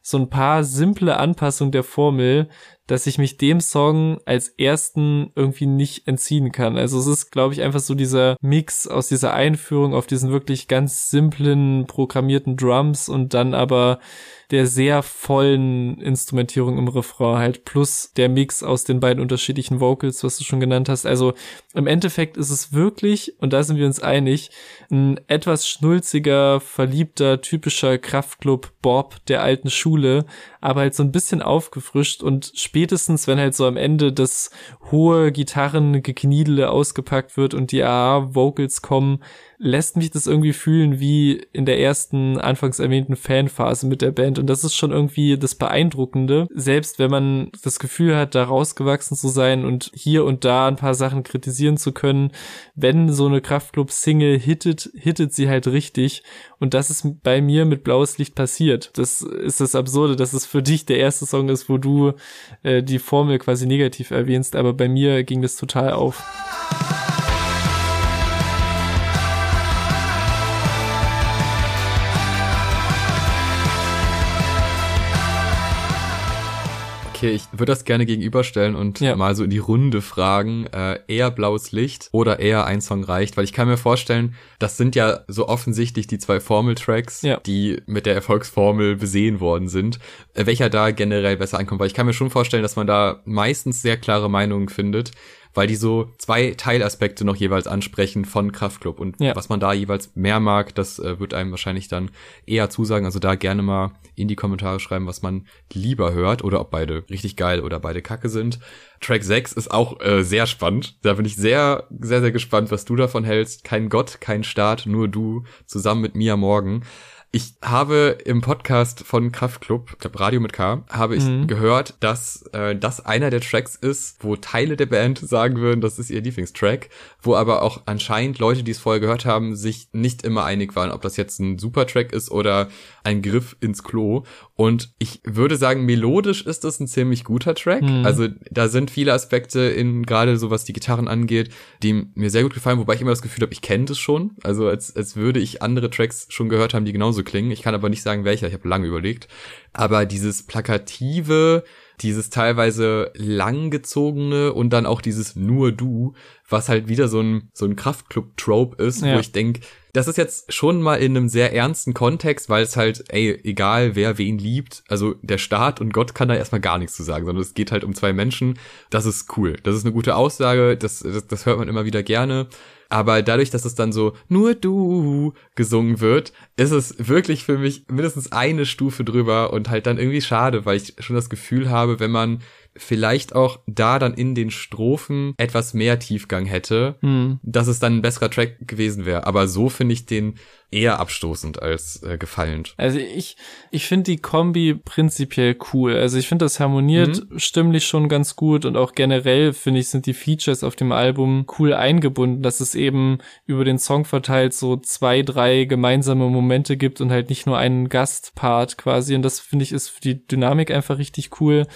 so ein paar simple Anpassungen der Formel, dass ich mich dem Song als ersten irgendwie nicht entziehen kann. Also es ist, glaube ich, einfach so dieser Mix aus dieser Einführung auf diesen wirklich ganz simplen programmierten Drums und dann aber der sehr vollen Instrumentierung im Refrain halt plus der Mix aus den beiden unterschiedlichen Vocals, was du schon genannt hast. Also im Endeffekt ist es wirklich, und da sind wir uns einig, ein etwas schnulziger, verliebter, typischer Kraftclub Bob der alten Schule, aber halt so ein bisschen aufgefrischt und spätestens, wenn halt so am Ende das hohe Gitarrengekniedele ausgepackt wird und die AA-Vocals kommen, lässt mich das irgendwie fühlen wie in der ersten anfangs erwähnten Fanphase mit der Band und das ist schon irgendwie das Beeindruckende, selbst wenn man das Gefühl hat, da rausgewachsen zu sein und hier und da ein paar Sachen kritisieren zu können, wenn so eine Kraftclub-Single hittet, hittet sie halt richtig und das ist bei mir mit Blaues Licht passiert. Das ist das Absurde, dass es für dich der erste Song ist, wo du äh, die Formel quasi negativ erwähnst, aber bei mir ging das total auf. Okay, ich würde das gerne gegenüberstellen und ja. mal so in die Runde fragen, äh, eher blaues Licht oder eher ein Song reicht, weil ich kann mir vorstellen, das sind ja so offensichtlich die zwei Formeltracks, ja. die mit der Erfolgsformel besehen worden sind, äh, welcher da generell besser ankommt, weil ich kann mir schon vorstellen, dass man da meistens sehr klare Meinungen findet weil die so zwei Teilaspekte noch jeweils ansprechen von Kraftklub und ja. was man da jeweils mehr mag, das äh, wird einem wahrscheinlich dann eher zusagen. Also da gerne mal in die Kommentare schreiben, was man lieber hört oder ob beide richtig geil oder beide kacke sind. Track 6 ist auch äh, sehr spannend. Da bin ich sehr, sehr, sehr gespannt, was du davon hältst. Kein Gott, kein Staat, nur du, zusammen mit Mia Morgan. Ich habe im Podcast von Kraftklub, ich glaube Radio mit K, habe ich mhm. gehört, dass äh, das einer der Tracks ist, wo Teile der Band sagen würden, das ist ihr Lieblingstrack, wo aber auch anscheinend Leute, die es vorher gehört haben, sich nicht immer einig waren, ob das jetzt ein super Track ist oder ein Griff ins Klo. Und ich würde sagen, melodisch ist das ein ziemlich guter Track. Mhm. Also da sind viele Aspekte in gerade so was die Gitarren angeht, die mir sehr gut gefallen, wobei ich immer das Gefühl habe, ich kenne das schon. Also als, als würde ich andere Tracks schon gehört haben, die genauso klingen. Ich kann aber nicht sagen, welcher. Ich habe lange überlegt. Aber dieses plakative, dieses teilweise langgezogene und dann auch dieses nur du, was halt wieder so ein, so ein Kraftclub-Trope ist, ja. wo ich denk das ist jetzt schon mal in einem sehr ernsten Kontext, weil es halt, ey, egal wer wen liebt, also der Staat und Gott kann da erstmal gar nichts zu sagen, sondern es geht halt um zwei Menschen. Das ist cool. Das ist eine gute Aussage, das, das, das hört man immer wieder gerne. Aber dadurch, dass es dann so nur du gesungen wird, ist es wirklich für mich mindestens eine Stufe drüber und halt dann irgendwie schade, weil ich schon das Gefühl habe, wenn man vielleicht auch da dann in den Strophen etwas mehr Tiefgang hätte, hm. dass es dann ein besserer Track gewesen wäre. Aber so finde ich den eher abstoßend als äh, gefallend. Also ich, ich finde die Kombi prinzipiell cool. Also ich finde, das harmoniert mhm. stimmlich schon ganz gut und auch generell finde ich, sind die Features auf dem Album cool eingebunden, dass es eben über den Song verteilt so zwei, drei gemeinsame Momente gibt und halt nicht nur einen Gastpart quasi. Und das finde ich ist für die Dynamik einfach richtig cool.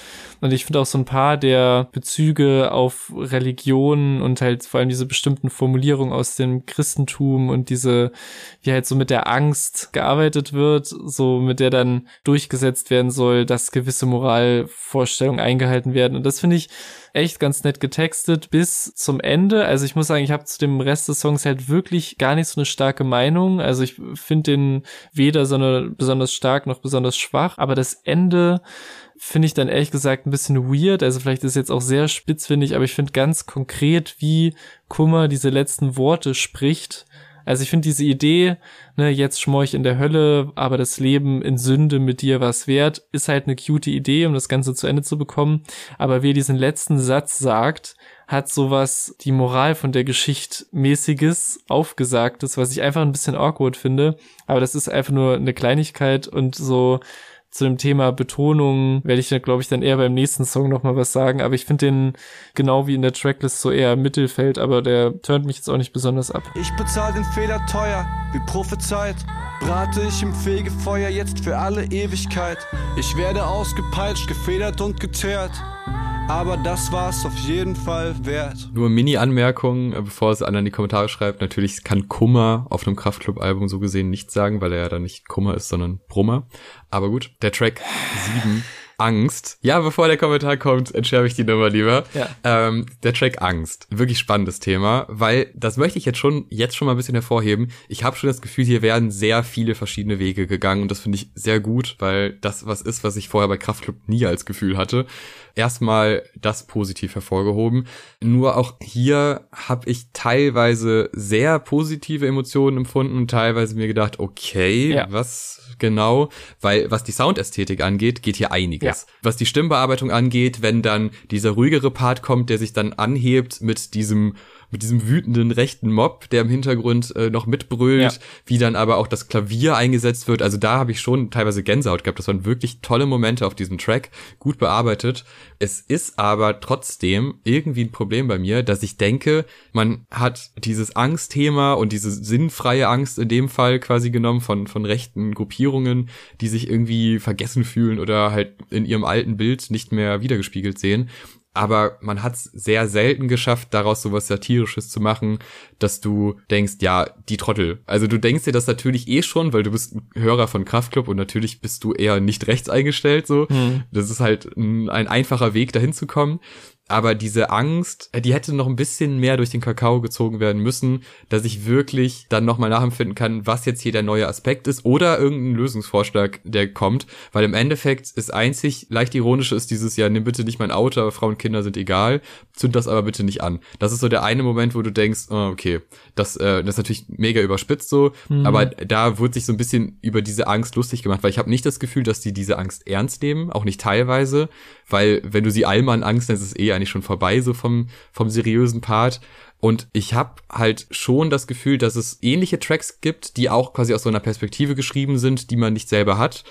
Und ich finde auch so ein paar der Bezüge auf Religion und halt vor allem diese bestimmten Formulierungen aus dem Christentum und diese, wie halt so mit der Angst gearbeitet wird, so mit der dann durchgesetzt werden soll, dass gewisse Moralvorstellungen eingehalten werden. Und das finde ich echt ganz nett getextet bis zum Ende. Also ich muss sagen, ich habe zu dem Rest des Songs halt wirklich gar nicht so eine starke Meinung. Also ich finde den weder so eine besonders stark noch besonders schwach, aber das Ende finde ich dann ehrlich gesagt ein bisschen weird. Also vielleicht ist jetzt auch sehr spitzfindig, aber ich finde ganz konkret, wie Kummer diese letzten Worte spricht, also ich finde diese Idee, ne, jetzt schmor ich in der Hölle, aber das Leben in Sünde mit dir was wert, ist halt eine cute Idee, um das Ganze zu Ende zu bekommen. Aber wer diesen letzten Satz sagt, hat sowas, die Moral von der Geschichte mäßiges, aufgesagtes, was ich einfach ein bisschen awkward finde. Aber das ist einfach nur eine Kleinigkeit und so, zu dem Thema Betonung werde ich, glaube ich, dann eher beim nächsten Song nochmal was sagen. Aber ich finde den genau wie in der Tracklist so eher Mittelfeld, aber der turnt mich jetzt auch nicht besonders ab. Ich bezahle den Fehler teuer, wie prophezeit. Brate ich im Fegefeuer jetzt für alle Ewigkeit. Ich werde ausgepeitscht, gefedert und geteert aber das war's auf jeden Fall wert. Nur Mini-Anmerkung, äh, bevor es einer in die Kommentare schreibt. Natürlich kann Kummer auf einem Kraftclub-Album so gesehen nichts sagen, weil er ja dann nicht Kummer ist, sondern Brummer. Aber gut, der Track 7 Angst. Ja, bevor der Kommentar kommt, entschärfe ich die Nummer lieber. Ja. Ähm, der Track Angst. Wirklich spannendes Thema, weil das möchte ich jetzt schon, jetzt schon mal ein bisschen hervorheben. Ich habe schon das Gefühl, hier werden sehr viele verschiedene Wege gegangen und das finde ich sehr gut, weil das was ist, was ich vorher bei Kraftclub nie als Gefühl hatte erstmal das positiv hervorgehoben. Nur auch hier habe ich teilweise sehr positive Emotionen empfunden und teilweise mir gedacht, okay, ja. was genau? Weil was die Soundästhetik angeht, geht hier einiges. Ja. Was die Stimmbearbeitung angeht, wenn dann dieser ruhigere Part kommt, der sich dann anhebt mit diesem mit diesem wütenden rechten Mob, der im Hintergrund äh, noch mitbrüllt, ja. wie dann aber auch das Klavier eingesetzt wird. Also da habe ich schon teilweise Gänsehaut gehabt. Das waren wirklich tolle Momente auf diesem Track, gut bearbeitet. Es ist aber trotzdem irgendwie ein Problem bei mir, dass ich denke, man hat dieses Angstthema und diese sinnfreie Angst in dem Fall quasi genommen von, von rechten Gruppierungen, die sich irgendwie vergessen fühlen oder halt in ihrem alten Bild nicht mehr wiedergespiegelt sehen aber man hat es sehr selten geschafft, daraus sowas Satirisches zu machen, dass du denkst, ja, die Trottel. Also du denkst dir das natürlich eh schon, weil du bist ein Hörer von Kraftclub und natürlich bist du eher nicht rechts eingestellt, so. Hm. Das ist halt ein, ein einfacher Weg, dahin zu kommen aber diese Angst, die hätte noch ein bisschen mehr durch den Kakao gezogen werden müssen, dass ich wirklich dann nochmal nachempfinden kann, was jetzt hier der neue Aspekt ist oder irgendein Lösungsvorschlag, der kommt, weil im Endeffekt ist einzig leicht ironische ist dieses ja, nimm bitte nicht mein Auto, aber Frauen und Kinder sind egal, zünd das aber bitte nicht an. Das ist so der eine Moment, wo du denkst, oh, okay, das, äh, das ist natürlich mega überspitzt so, mhm. aber da wurde sich so ein bisschen über diese Angst lustig gemacht, weil ich habe nicht das Gefühl, dass die diese Angst ernst nehmen, auch nicht teilweise, weil wenn du sie Allmann Angst nennst, ist es eh eigentlich schon vorbei, so vom, vom seriösen Part. Und ich habe halt schon das Gefühl, dass es ähnliche Tracks gibt, die auch quasi aus so einer Perspektive geschrieben sind, die man nicht selber hat.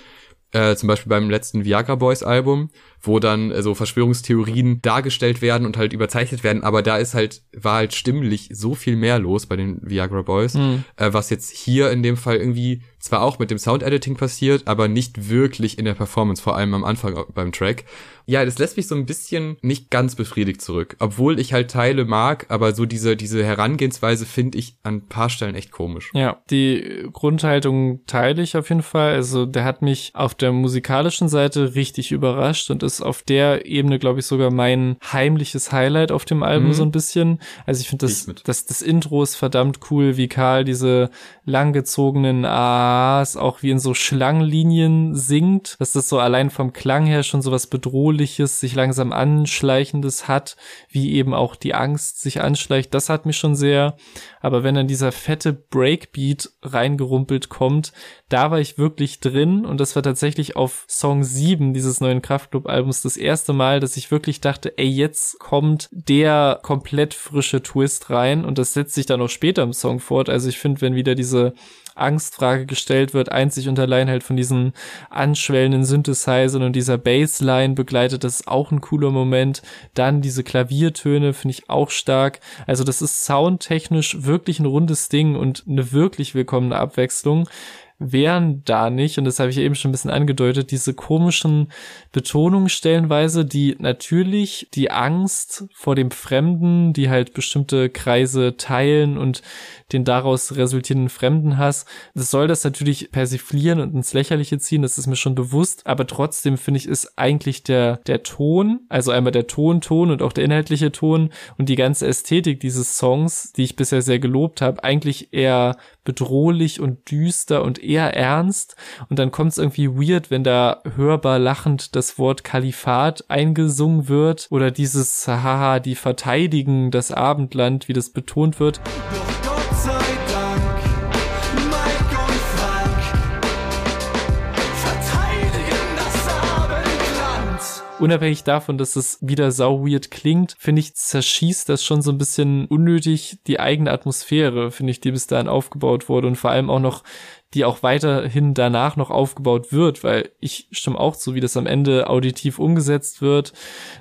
Äh, zum Beispiel beim letzten Viagra Boys Album, wo dann äh, so Verschwörungstheorien dargestellt werden und halt überzeichnet werden, aber da ist halt, war halt stimmlich so viel mehr los bei den Viagra Boys, mhm. äh, was jetzt hier in dem Fall irgendwie zwar auch mit dem Sound-Editing passiert, aber nicht wirklich in der Performance, vor allem am Anfang beim Track. Ja, das lässt mich so ein bisschen nicht ganz befriedigt zurück, obwohl ich halt Teile mag, aber so diese, diese Herangehensweise finde ich an ein paar Stellen echt komisch. Ja, die Grundhaltung teile ich auf jeden Fall. Also der hat mich auf der musikalischen Seite richtig überrascht und ist auf der Ebene, glaube ich, sogar mein heimliches Highlight auf dem Album mhm. so ein bisschen. Also ich finde das, das, das Intro ist verdammt cool, wie Karl diese langgezogenen A's auch wie in so Schlangenlinien singt, dass das so allein vom Klang her schon so was bedrohliches, sich langsam anschleichendes hat, wie eben auch die Angst sich anschleicht. Das hat mich schon sehr. Aber wenn dann dieser fette Breakbeat reingerumpelt kommt, da war ich wirklich drin und das war tatsächlich auf Song 7 dieses neuen Kraftclub-Albums das erste Mal, dass ich wirklich dachte, ey, jetzt kommt der komplett frische Twist rein und das setzt sich dann auch später im Song fort. Also ich finde, wenn wieder diese Angstfrage gestellt wird, einzig und allein halt von diesen anschwellenden Synthesizern und dieser Bassline begleitet, das ist auch ein cooler Moment. Dann diese Klaviertöne finde ich auch stark. Also das ist soundtechnisch wirklich ein rundes Ding und eine wirklich willkommene Abwechslung wären da nicht, und das habe ich eben schon ein bisschen angedeutet, diese komischen Betonungen stellenweise, die natürlich die Angst vor dem Fremden, die halt bestimmte Kreise teilen und den daraus resultierenden Fremdenhass, das soll das natürlich persiflieren und ins Lächerliche ziehen, das ist mir schon bewusst, aber trotzdem finde ich, ist eigentlich der, der Ton, also einmal der Tonton und auch der inhaltliche Ton und die ganze Ästhetik dieses Songs, die ich bisher sehr gelobt habe, eigentlich eher bedrohlich und düster und eher ernst. Und dann kommt es irgendwie weird, wenn da hörbar lachend das Wort Kalifat eingesungen wird oder dieses Haha, die verteidigen das Abendland, wie das betont wird. unabhängig davon, dass es wieder sau weird klingt, finde ich, zerschießt das schon so ein bisschen unnötig die eigene Atmosphäre, finde ich, die bis dahin aufgebaut wurde und vor allem auch noch die auch weiterhin danach noch aufgebaut wird, weil ich stimme auch zu, wie das am Ende auditiv umgesetzt wird,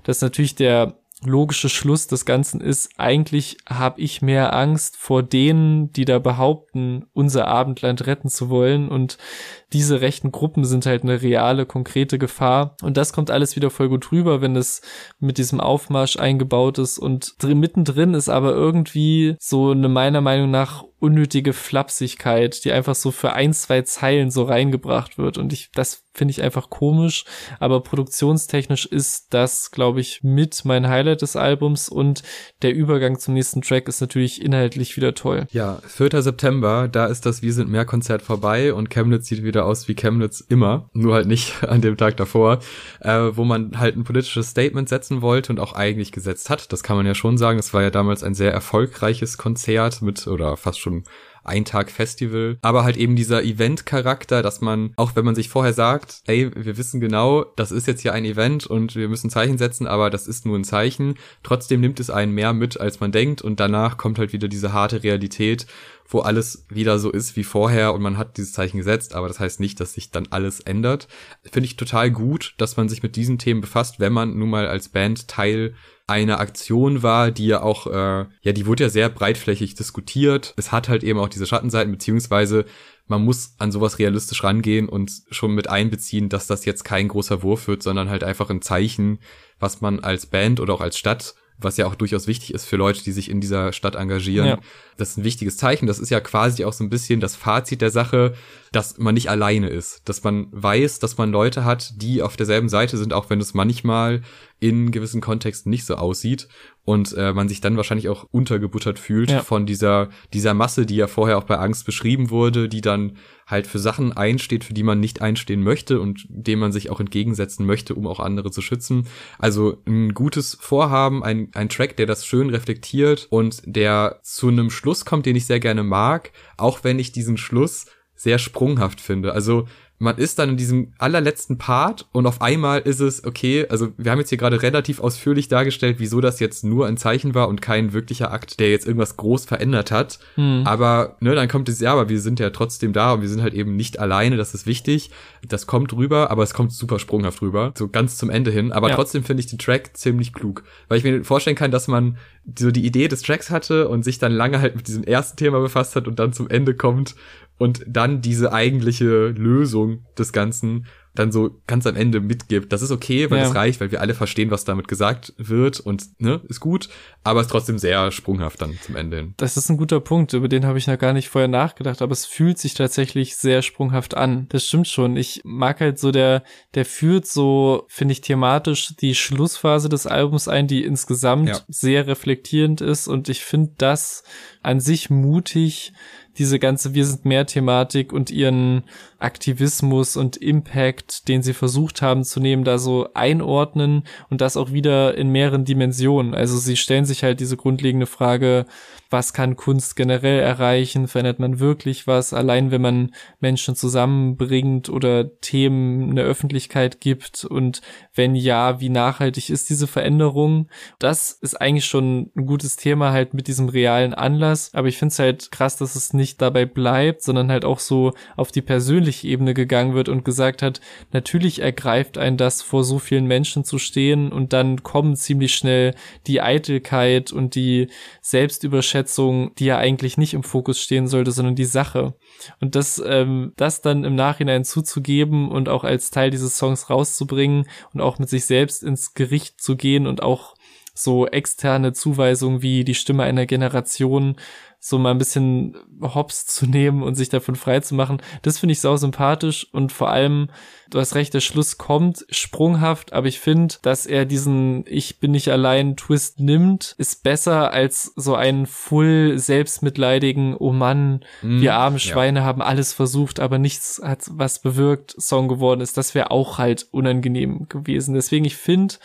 dass natürlich der logische Schluss des Ganzen ist, eigentlich habe ich mehr Angst vor denen, die da behaupten, unser Abendland retten zu wollen und diese rechten Gruppen sind halt eine reale, konkrete Gefahr. Und das kommt alles wieder voll gut rüber, wenn es mit diesem Aufmarsch eingebaut ist. Und drin, mittendrin ist aber irgendwie so eine meiner Meinung nach unnötige Flapsigkeit, die einfach so für ein, zwei Zeilen so reingebracht wird. Und ich, das finde ich einfach komisch. Aber produktionstechnisch ist das, glaube ich, mit mein Highlight des Albums und der Übergang zum nächsten Track ist natürlich inhaltlich wieder toll. Ja, 4. September, da ist das Wir sind mehr Konzert vorbei und Chemnitz sieht wieder aus wie Chemnitz immer, nur halt nicht an dem Tag davor, äh, wo man halt ein politisches Statement setzen wollte und auch eigentlich gesetzt hat. Das kann man ja schon sagen. Es war ja damals ein sehr erfolgreiches Konzert mit oder fast schon ein Tag Festival, aber halt eben dieser Event-Charakter, dass man, auch wenn man sich vorher sagt, ey, wir wissen genau, das ist jetzt hier ein Event und wir müssen Zeichen setzen, aber das ist nur ein Zeichen, trotzdem nimmt es einen mehr mit, als man denkt. Und danach kommt halt wieder diese harte Realität wo alles wieder so ist wie vorher und man hat dieses Zeichen gesetzt, aber das heißt nicht, dass sich dann alles ändert. Finde ich total gut, dass man sich mit diesen Themen befasst, wenn man nun mal als Band Teil einer Aktion war, die ja auch, äh, ja, die wurde ja sehr breitflächig diskutiert. Es hat halt eben auch diese Schattenseiten, beziehungsweise man muss an sowas realistisch rangehen und schon mit einbeziehen, dass das jetzt kein großer Wurf wird, sondern halt einfach ein Zeichen, was man als Band oder auch als Stadt was ja auch durchaus wichtig ist für Leute, die sich in dieser Stadt engagieren. Ja. Das ist ein wichtiges Zeichen. Das ist ja quasi auch so ein bisschen das Fazit der Sache, dass man nicht alleine ist, dass man weiß, dass man Leute hat, die auf derselben Seite sind, auch wenn es manchmal in gewissen Kontexten nicht so aussieht und äh, man sich dann wahrscheinlich auch untergebuttert fühlt ja. von dieser dieser Masse, die ja vorher auch bei Angst beschrieben wurde, die dann halt für Sachen einsteht, für die man nicht einstehen möchte und dem man sich auch entgegensetzen möchte, um auch andere zu schützen. Also ein gutes Vorhaben, ein, ein Track, der das schön reflektiert und der zu einem Schluss kommt, den ich sehr gerne mag, auch wenn ich diesen Schluss sehr sprunghaft finde. Also man ist dann in diesem allerletzten Part und auf einmal ist es, okay, also wir haben jetzt hier gerade relativ ausführlich dargestellt, wieso das jetzt nur ein Zeichen war und kein wirklicher Akt, der jetzt irgendwas groß verändert hat. Hm. Aber, ne, dann kommt es, ja, aber wir sind ja trotzdem da und wir sind halt eben nicht alleine, das ist wichtig. Das kommt rüber, aber es kommt super sprunghaft rüber, so ganz zum Ende hin. Aber ja. trotzdem finde ich den Track ziemlich klug, weil ich mir vorstellen kann, dass man so die Idee des Tracks hatte und sich dann lange halt mit diesem ersten Thema befasst hat und dann zum Ende kommt und dann diese eigentliche Lösung des Ganzen dann so ganz am Ende mitgibt. Das ist okay, weil ja. das reicht, weil wir alle verstehen, was damit gesagt wird und ne, ist gut, aber ist trotzdem sehr sprunghaft dann zum Ende hin. Das ist ein guter Punkt, über den habe ich noch gar nicht vorher nachgedacht, aber es fühlt sich tatsächlich sehr sprunghaft an. Das stimmt schon. Ich mag halt so der der führt so finde ich thematisch die Schlussphase des Albums ein, die insgesamt ja. sehr reflektierend ist und ich finde das an sich mutig diese ganze Wir sind mehr Thematik und ihren Aktivismus und Impact, den sie versucht haben zu nehmen, da so einordnen und das auch wieder in mehreren Dimensionen. Also sie stellen sich halt diese grundlegende Frage, was kann Kunst generell erreichen? Verändert man wirklich was? Allein wenn man Menschen zusammenbringt oder Themen eine Öffentlichkeit gibt und wenn ja, wie nachhaltig ist diese Veränderung? Das ist eigentlich schon ein gutes Thema halt mit diesem realen Anlass, aber ich finde es halt krass, dass es nicht dabei bleibt, sondern halt auch so auf die persönliche Ebene gegangen wird und gesagt hat, natürlich ergreift ein das vor so vielen Menschen zu stehen und dann kommen ziemlich schnell die Eitelkeit und die Selbstüberschätzung, die ja eigentlich nicht im Fokus stehen sollte, sondern die Sache. Und das, ähm, das dann im Nachhinein zuzugeben und auch als Teil dieses Songs rauszubringen und auch mit sich selbst ins Gericht zu gehen und auch so externe Zuweisungen wie die Stimme einer Generation so mal ein bisschen hops zu nehmen und sich davon frei zu machen. Das finde ich sau sympathisch und vor allem, du hast recht, der Schluss kommt sprunghaft, aber ich finde, dass er diesen Ich bin nicht allein Twist nimmt, ist besser als so einen full selbstmitleidigen, oh Mann, mm, wir armen Schweine ja. haben alles versucht, aber nichts hat was bewirkt, Song geworden ist. Das wäre auch halt unangenehm gewesen. Deswegen, ich finde,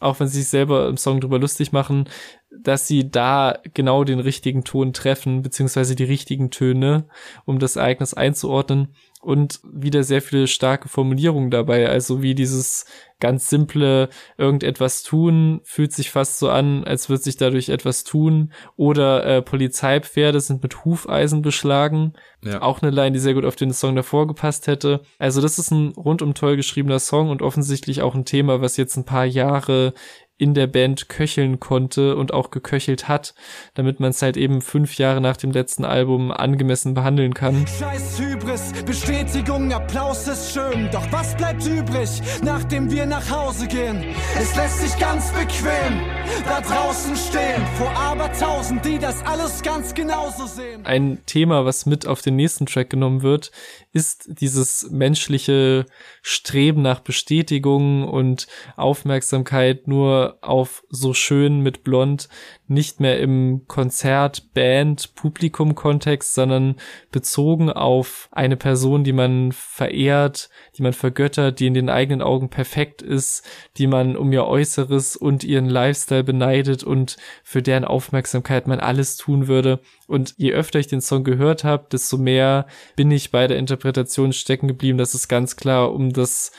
auch wenn sie sich selber im Song drüber lustig machen, dass sie da genau den richtigen Ton treffen, beziehungsweise die richtigen Töne, um das Ereignis einzuordnen und wieder sehr viele starke Formulierungen dabei. Also wie dieses ganz simple irgendetwas tun, fühlt sich fast so an, als würde sich dadurch etwas tun. Oder äh, Polizeipferde sind mit Hufeisen beschlagen. Ja. Auch eine Line, die sehr gut auf den Song davor gepasst hätte. Also das ist ein rundum toll geschriebener Song und offensichtlich auch ein Thema, was jetzt ein paar Jahre in der Band köcheln konnte und auch geköchelt hat, damit man es halt eben fünf Jahre nach dem letzten Album angemessen behandeln kann. Scheiß Hybris, Bestätigung, Applaus ist schön, doch was bleibt übrig, nachdem wir nach Hause gehen? Es lässt sich ganz bequem da draußen stehen, vor abertausend, die das alles ganz genauso sehen. Ein Thema, was mit auf den nächsten Track genommen wird, ist dieses menschliche Streben nach Bestätigung und Aufmerksamkeit nur auf so schön mit blond nicht mehr im Konzert, Band, Publikum-Kontext, sondern bezogen auf eine Person, die man verehrt, die man vergöttert, die in den eigenen Augen perfekt ist, die man um ihr Äußeres und ihren Lifestyle beneidet und für deren Aufmerksamkeit man alles tun würde. Und je öfter ich den Song gehört habe, desto mehr bin ich bei der Interpretation stecken geblieben, dass es ganz klar um das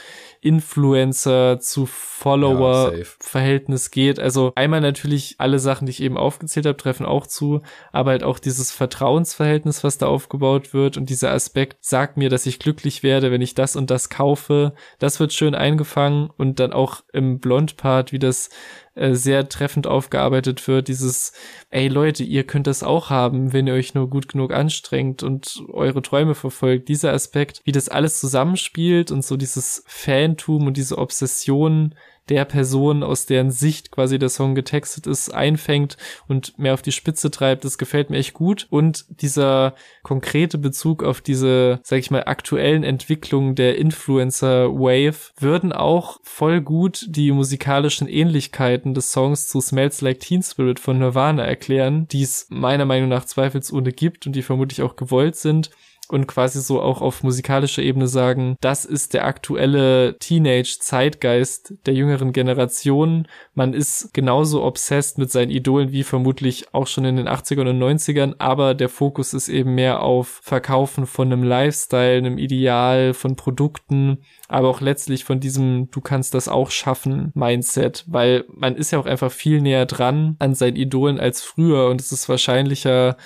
Influencer zu Follower ja, Verhältnis geht. Also einmal natürlich alle Sachen, die ich eben aufgezählt habe, treffen auch zu, aber halt auch dieses Vertrauensverhältnis, was da aufgebaut wird und dieser Aspekt sagt mir, dass ich glücklich werde, wenn ich das und das kaufe. Das wird schön eingefangen und dann auch im Blond-Part, wie das äh, sehr treffend aufgearbeitet wird, dieses, ey Leute, ihr könnt das auch haben, wenn ihr euch nur gut genug anstrengt und eure Träume verfolgt. Dieser Aspekt, wie das alles zusammenspielt und so dieses Fantum und diese Obsession der Person, aus deren Sicht quasi der Song getextet ist, einfängt und mehr auf die Spitze treibt. Das gefällt mir echt gut. Und dieser konkrete Bezug auf diese, sag ich mal, aktuellen Entwicklungen der Influencer Wave würden auch voll gut die musikalischen Ähnlichkeiten des Songs zu Smells Like Teen Spirit von Nirvana erklären, die es meiner Meinung nach zweifelsohne gibt und die vermutlich auch gewollt sind und quasi so auch auf musikalischer Ebene sagen, das ist der aktuelle Teenage-Zeitgeist der jüngeren Generation. Man ist genauso obsessed mit seinen Idolen wie vermutlich auch schon in den 80ern und 90ern, aber der Fokus ist eben mehr auf Verkaufen von einem Lifestyle, einem Ideal, von Produkten, aber auch letztlich von diesem Du kannst das auch schaffen Mindset, weil man ist ja auch einfach viel näher dran an seinen Idolen als früher und es ist wahrscheinlicher,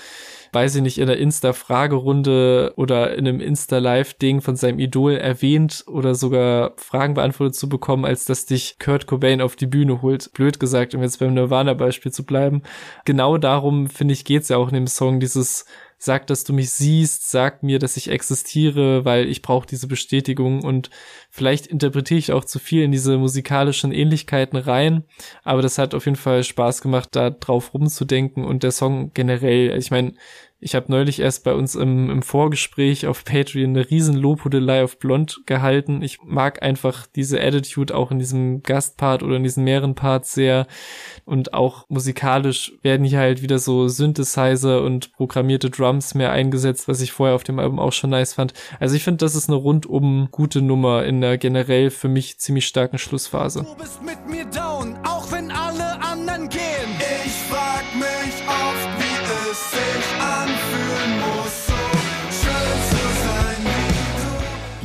weiß ich nicht, in der Insta-Fragerunde oder in einem Insta-Live-Ding von seinem Idol erwähnt oder sogar Fragen beantwortet zu bekommen, als dass dich Kurt Cobain auf die Bühne holt. Blöd gesagt, um jetzt beim Nirvana-Beispiel zu bleiben. Genau darum, finde ich, geht's ja auch in dem Song, dieses sag, dass du mich siehst, sag mir, dass ich existiere, weil ich brauche diese Bestätigung. Und vielleicht interpretiere ich auch zu viel in diese musikalischen Ähnlichkeiten rein, aber das hat auf jeden Fall Spaß gemacht, da drauf rumzudenken und der Song generell, ich meine, ich habe neulich erst bei uns im, im Vorgespräch auf Patreon eine riesen Lobhudelei auf Blond gehalten. Ich mag einfach diese Attitude auch in diesem Gastpart oder in diesen mehreren Parts sehr. Und auch musikalisch werden hier halt wieder so Synthesizer und programmierte Drums mehr eingesetzt, was ich vorher auf dem Album auch schon nice fand. Also ich finde, das ist eine rundum gute Nummer in der generell für mich ziemlich starken Schlussphase. Du bist mit mir down, auch wenn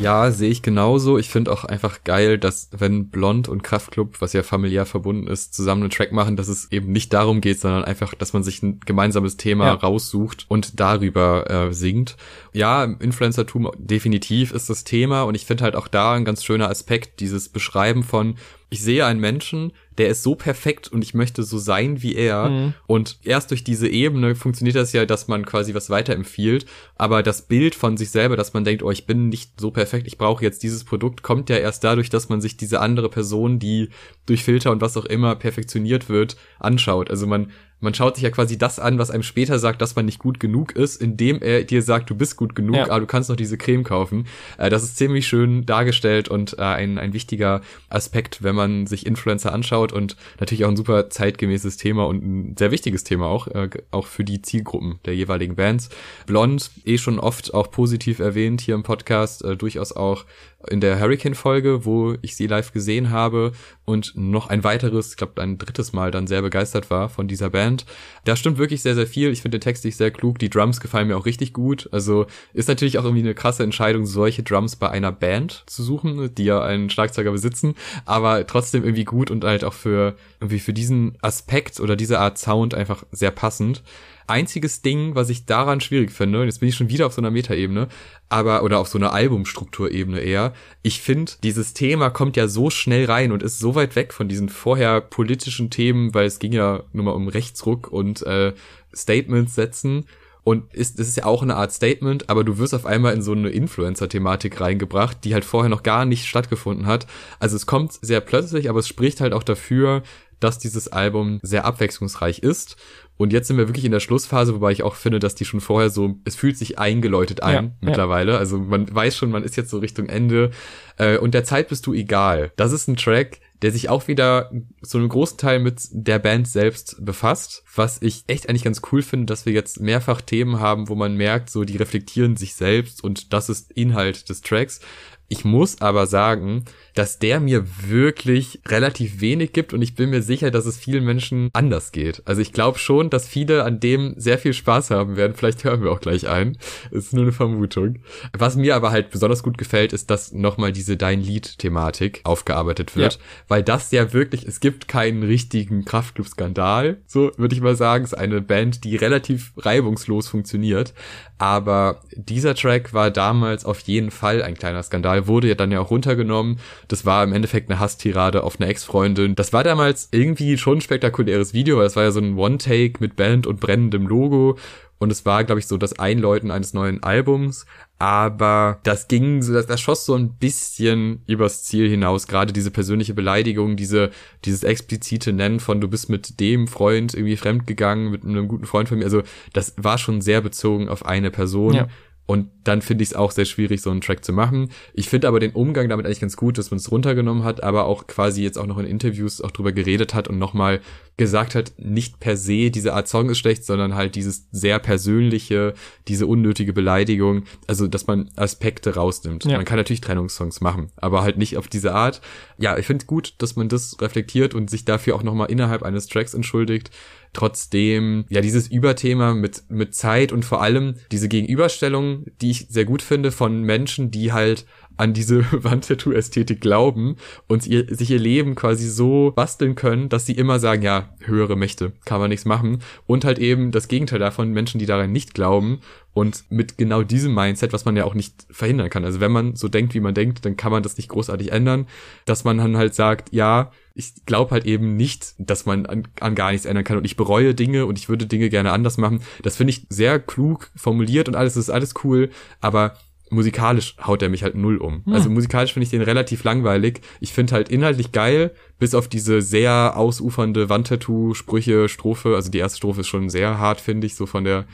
Ja, sehe ich genauso. Ich finde auch einfach geil, dass wenn Blond und Kraftklub, was ja familiär verbunden ist, zusammen einen Track machen, dass es eben nicht darum geht, sondern einfach, dass man sich ein gemeinsames Thema Ja. raussucht und darüber äh, singt. Ja, im Influencertum definitiv ist das Thema und ich finde halt auch da ein ganz schöner Aspekt, dieses Beschreiben von, ich sehe einen Menschen, der ist so perfekt und ich möchte so sein wie er. Mhm. Und erst durch diese Ebene funktioniert das ja, dass man quasi was weiterempfiehlt. Aber das Bild von sich selber, dass man denkt, oh, ich bin nicht so perfekt, ich brauche jetzt dieses Produkt, kommt ja erst dadurch, dass man sich diese andere Person, die durch Filter und was auch immer perfektioniert wird, anschaut. Also man man schaut sich ja quasi das an, was einem später sagt, dass man nicht gut genug ist, indem er dir sagt, du bist gut genug, Ja. aber du kannst noch diese Creme kaufen. Äh, das ist ziemlich schön dargestellt und äh, ein, ein wichtiger Aspekt, wenn man sich Influencer anschaut und natürlich auch ein super zeitgemäßes Thema und ein sehr wichtiges Thema auch, äh, auch für die Zielgruppen der jeweiligen Bands. Blond, eh schon oft auch positiv erwähnt hier im Podcast, durchaus auch in der Hurricane-Folge, wo ich sie live gesehen habe und noch ein weiteres, ich glaube ein drittes Mal dann sehr begeistert war von dieser Band. Da stimmt wirklich sehr, sehr viel. Ich finde den Text nicht sehr klug. Die Drums gefallen mir auch richtig gut. Also ist natürlich auch irgendwie eine krasse Entscheidung, solche Drums bei einer Band zu suchen, die ja einen Schlagzeuger besitzen, aber trotzdem irgendwie gut und halt auch für irgendwie für diesen Aspekt oder diese Art Sound einfach sehr passend. Einziges Ding, was ich daran schwierig finde, und jetzt bin ich schon wieder auf so einer Metaebene, aber, oder auf so einer Albumstrukturebene eher, ich finde, dieses Thema kommt ja so schnell rein und ist so weit weg von diesen vorher politischen Themen, weil es ging ja nur mal um Rechtsruck und äh, Statements setzen. Und ist, das ist ja auch eine Art Statement, aber du wirst auf einmal in so eine Influencer-Thematik reingebracht, die halt vorher noch gar nicht stattgefunden hat. Also es kommt sehr plötzlich, aber es spricht halt auch dafür, dass dieses Album sehr abwechslungsreich ist. Und jetzt sind wir wirklich in der Schlussphase, wobei ich auch finde, dass die schon vorher so, es fühlt sich eingeläutet ein Ja, ja. mittlerweile. Also man weiß schon, man ist jetzt so Richtung Ende. Äh, und der Zeit bist du egal. Das ist ein Track, der sich auch wieder so einen großen Teil mit der Band selbst befasst, was ich echt eigentlich ganz cool finde, dass wir jetzt mehrfach Themen haben, wo man merkt, so die reflektieren sich selbst und das ist Inhalt des Tracks. Ich muss aber sagen, dass der mir wirklich relativ wenig gibt und ich bin mir sicher, dass es vielen Menschen anders geht. Also ich glaube schon, dass viele an dem sehr viel Spaß haben werden. Vielleicht hören wir auch gleich ein. Ist nur eine Vermutung. Was mir aber halt besonders gut gefällt, ist, dass nochmal diese Dein Lied-Thematik aufgearbeitet wird. Ja. Weil das ja wirklich, es gibt keinen richtigen Kraftclub-Skandal. So würde ich mal sagen. Es ist eine Band, die relativ reibungslos funktioniert. Aber dieser Track war damals auf jeden Fall ein kleiner Skandal, wurde ja dann ja auch runtergenommen. Das war im Endeffekt eine Hasstirade auf eine Ex-Freundin. Das war damals irgendwie schon ein spektakuläres Video, weil es war ja so ein One-Take mit Band und brennendem Logo. Und es war, glaube ich, so das Einläuten eines neuen Albums. Aber das ging so, das, das schoss so ein bisschen übers Ziel hinaus. Gerade diese persönliche Beleidigung, diese, dieses explizite Nennen von du bist mit dem Freund irgendwie fremdgegangen, mit einem guten Freund von mir. Also das war schon sehr bezogen auf eine Person. Ja. Und dann finde ich es auch sehr schwierig, so einen Track zu machen. Ich finde aber den Umgang damit eigentlich ganz gut, dass man es runtergenommen hat, aber auch quasi jetzt auch noch in Interviews auch drüber geredet hat und nochmal gesagt hat, nicht per se diese Art Song ist schlecht, sondern halt dieses sehr persönliche, diese unnötige Beleidigung, also dass man Aspekte rausnimmt. Ja. Man kann natürlich Trennungssongs machen, aber halt nicht auf diese Art. Ja, ich finde gut, dass man das reflektiert und sich dafür auch nochmal innerhalb eines Tracks entschuldigt trotzdem, ja, dieses Überthema mit, mit Zeit und vor allem diese Gegenüberstellung, die ich sehr gut finde von Menschen, die halt an diese Wandtattoo-Ästhetik glauben und ihr, sich ihr Leben quasi so basteln können, dass sie immer sagen, ja, höhere Mächte, kann man nichts machen. Und halt eben das Gegenteil davon, Menschen, die daran nicht glauben und mit genau diesem Mindset, was man ja auch nicht verhindern kann. Also wenn man so denkt, wie man denkt, dann kann man das nicht großartig ändern, dass man dann halt sagt, ja, ich glaube halt eben nicht, dass man an, an gar nichts ändern kann und ich bereue Dinge und ich würde Dinge gerne anders machen. Das finde ich sehr klug formuliert und alles das ist alles cool, aber musikalisch haut er mich halt null um. Hm. Also musikalisch finde ich den relativ langweilig. Ich finde halt inhaltlich geil, bis auf diese sehr ausufernde Wandtattoo-Sprüche, Strophe. Also die erste Strophe ist schon sehr hart, finde ich, so von der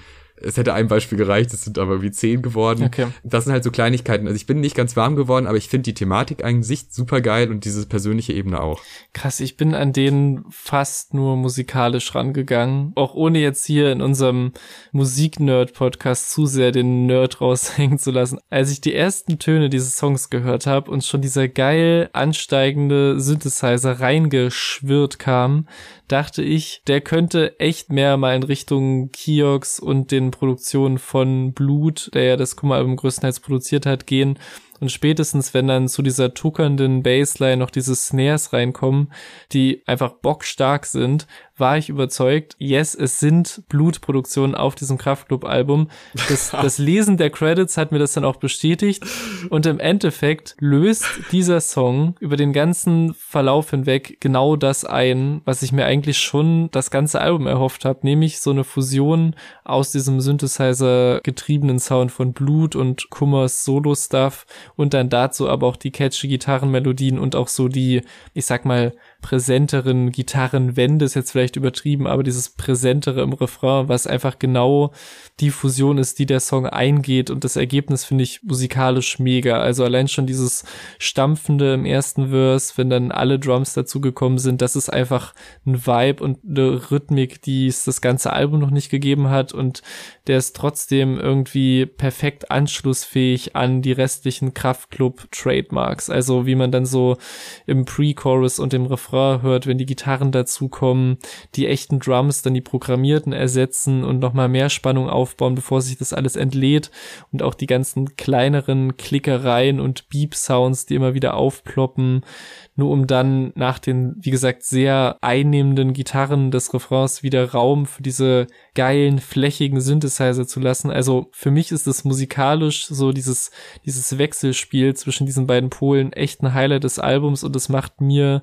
es hätte ein Beispiel gereicht, es sind aber wie zehn geworden. Okay. Das sind halt so Kleinigkeiten. Also ich bin nicht ganz warm geworden, aber ich finde die Thematik an sich super geil und diese persönliche Ebene auch. Krass, ich bin an denen fast nur musikalisch rangegangen. Auch ohne jetzt hier in unserem Musik-Nerd-Podcast zu sehr den Nerd raushängen zu lassen. Als ich die ersten Töne dieses Songs gehört habe und schon dieser geil ansteigende Synthesizer reingeschwirrt kam, dachte ich, der könnte echt mehr mal in Richtung Kiox und den Produktionen von Blut, der ja das Kummeralbum größtenteils produziert hat, gehen und spätestens, wenn dann zu dieser tuckernden Bassline noch diese Snares reinkommen, die einfach bockstark sind, war ich überzeugt, yes, es sind Blutproduktionen auf diesem Kraftclub-Album. Das, das Lesen der Credits hat mir das dann auch bestätigt. Und im Endeffekt löst dieser Song über den ganzen Verlauf hinweg genau das ein, was ich mir eigentlich schon das ganze Album erhofft habe, nämlich so eine Fusion aus diesem Synthesizer getriebenen Sound von Blut und Kummers Solo-Stuff und dann dazu aber auch die catchy Gitarrenmelodien und auch so die, ich sag mal, präsenteren Gitarrenwände ist jetzt vielleicht übertrieben, aber dieses präsentere im Refrain, was einfach genau die Fusion ist, die der Song eingeht und das Ergebnis finde ich musikalisch mega. Also allein schon dieses Stampfende im ersten Verse, wenn dann alle Drums dazu gekommen sind, das ist einfach ein Vibe und eine Rhythmik, die es das ganze Album noch nicht gegeben hat und der ist trotzdem irgendwie perfekt anschlussfähig an die restlichen Kraftclub Trademarks. Also wie man dann so im Pre-Chorus und im Refrain hört, wenn die Gitarren dazukommen, die echten Drums dann die programmierten ersetzen und nochmal mehr Spannung aufbauen, bevor sich das alles entlädt und auch die ganzen kleineren Klickereien und Beep-Sounds, die immer wieder aufploppen nur um dann nach den, wie gesagt, sehr einnehmenden Gitarren des Refrains wieder Raum für diese geilen, flächigen Synthesizer zu lassen. Also für mich ist es musikalisch so dieses, dieses Wechselspiel zwischen diesen beiden Polen echt ein Highlight des Albums und es macht mir,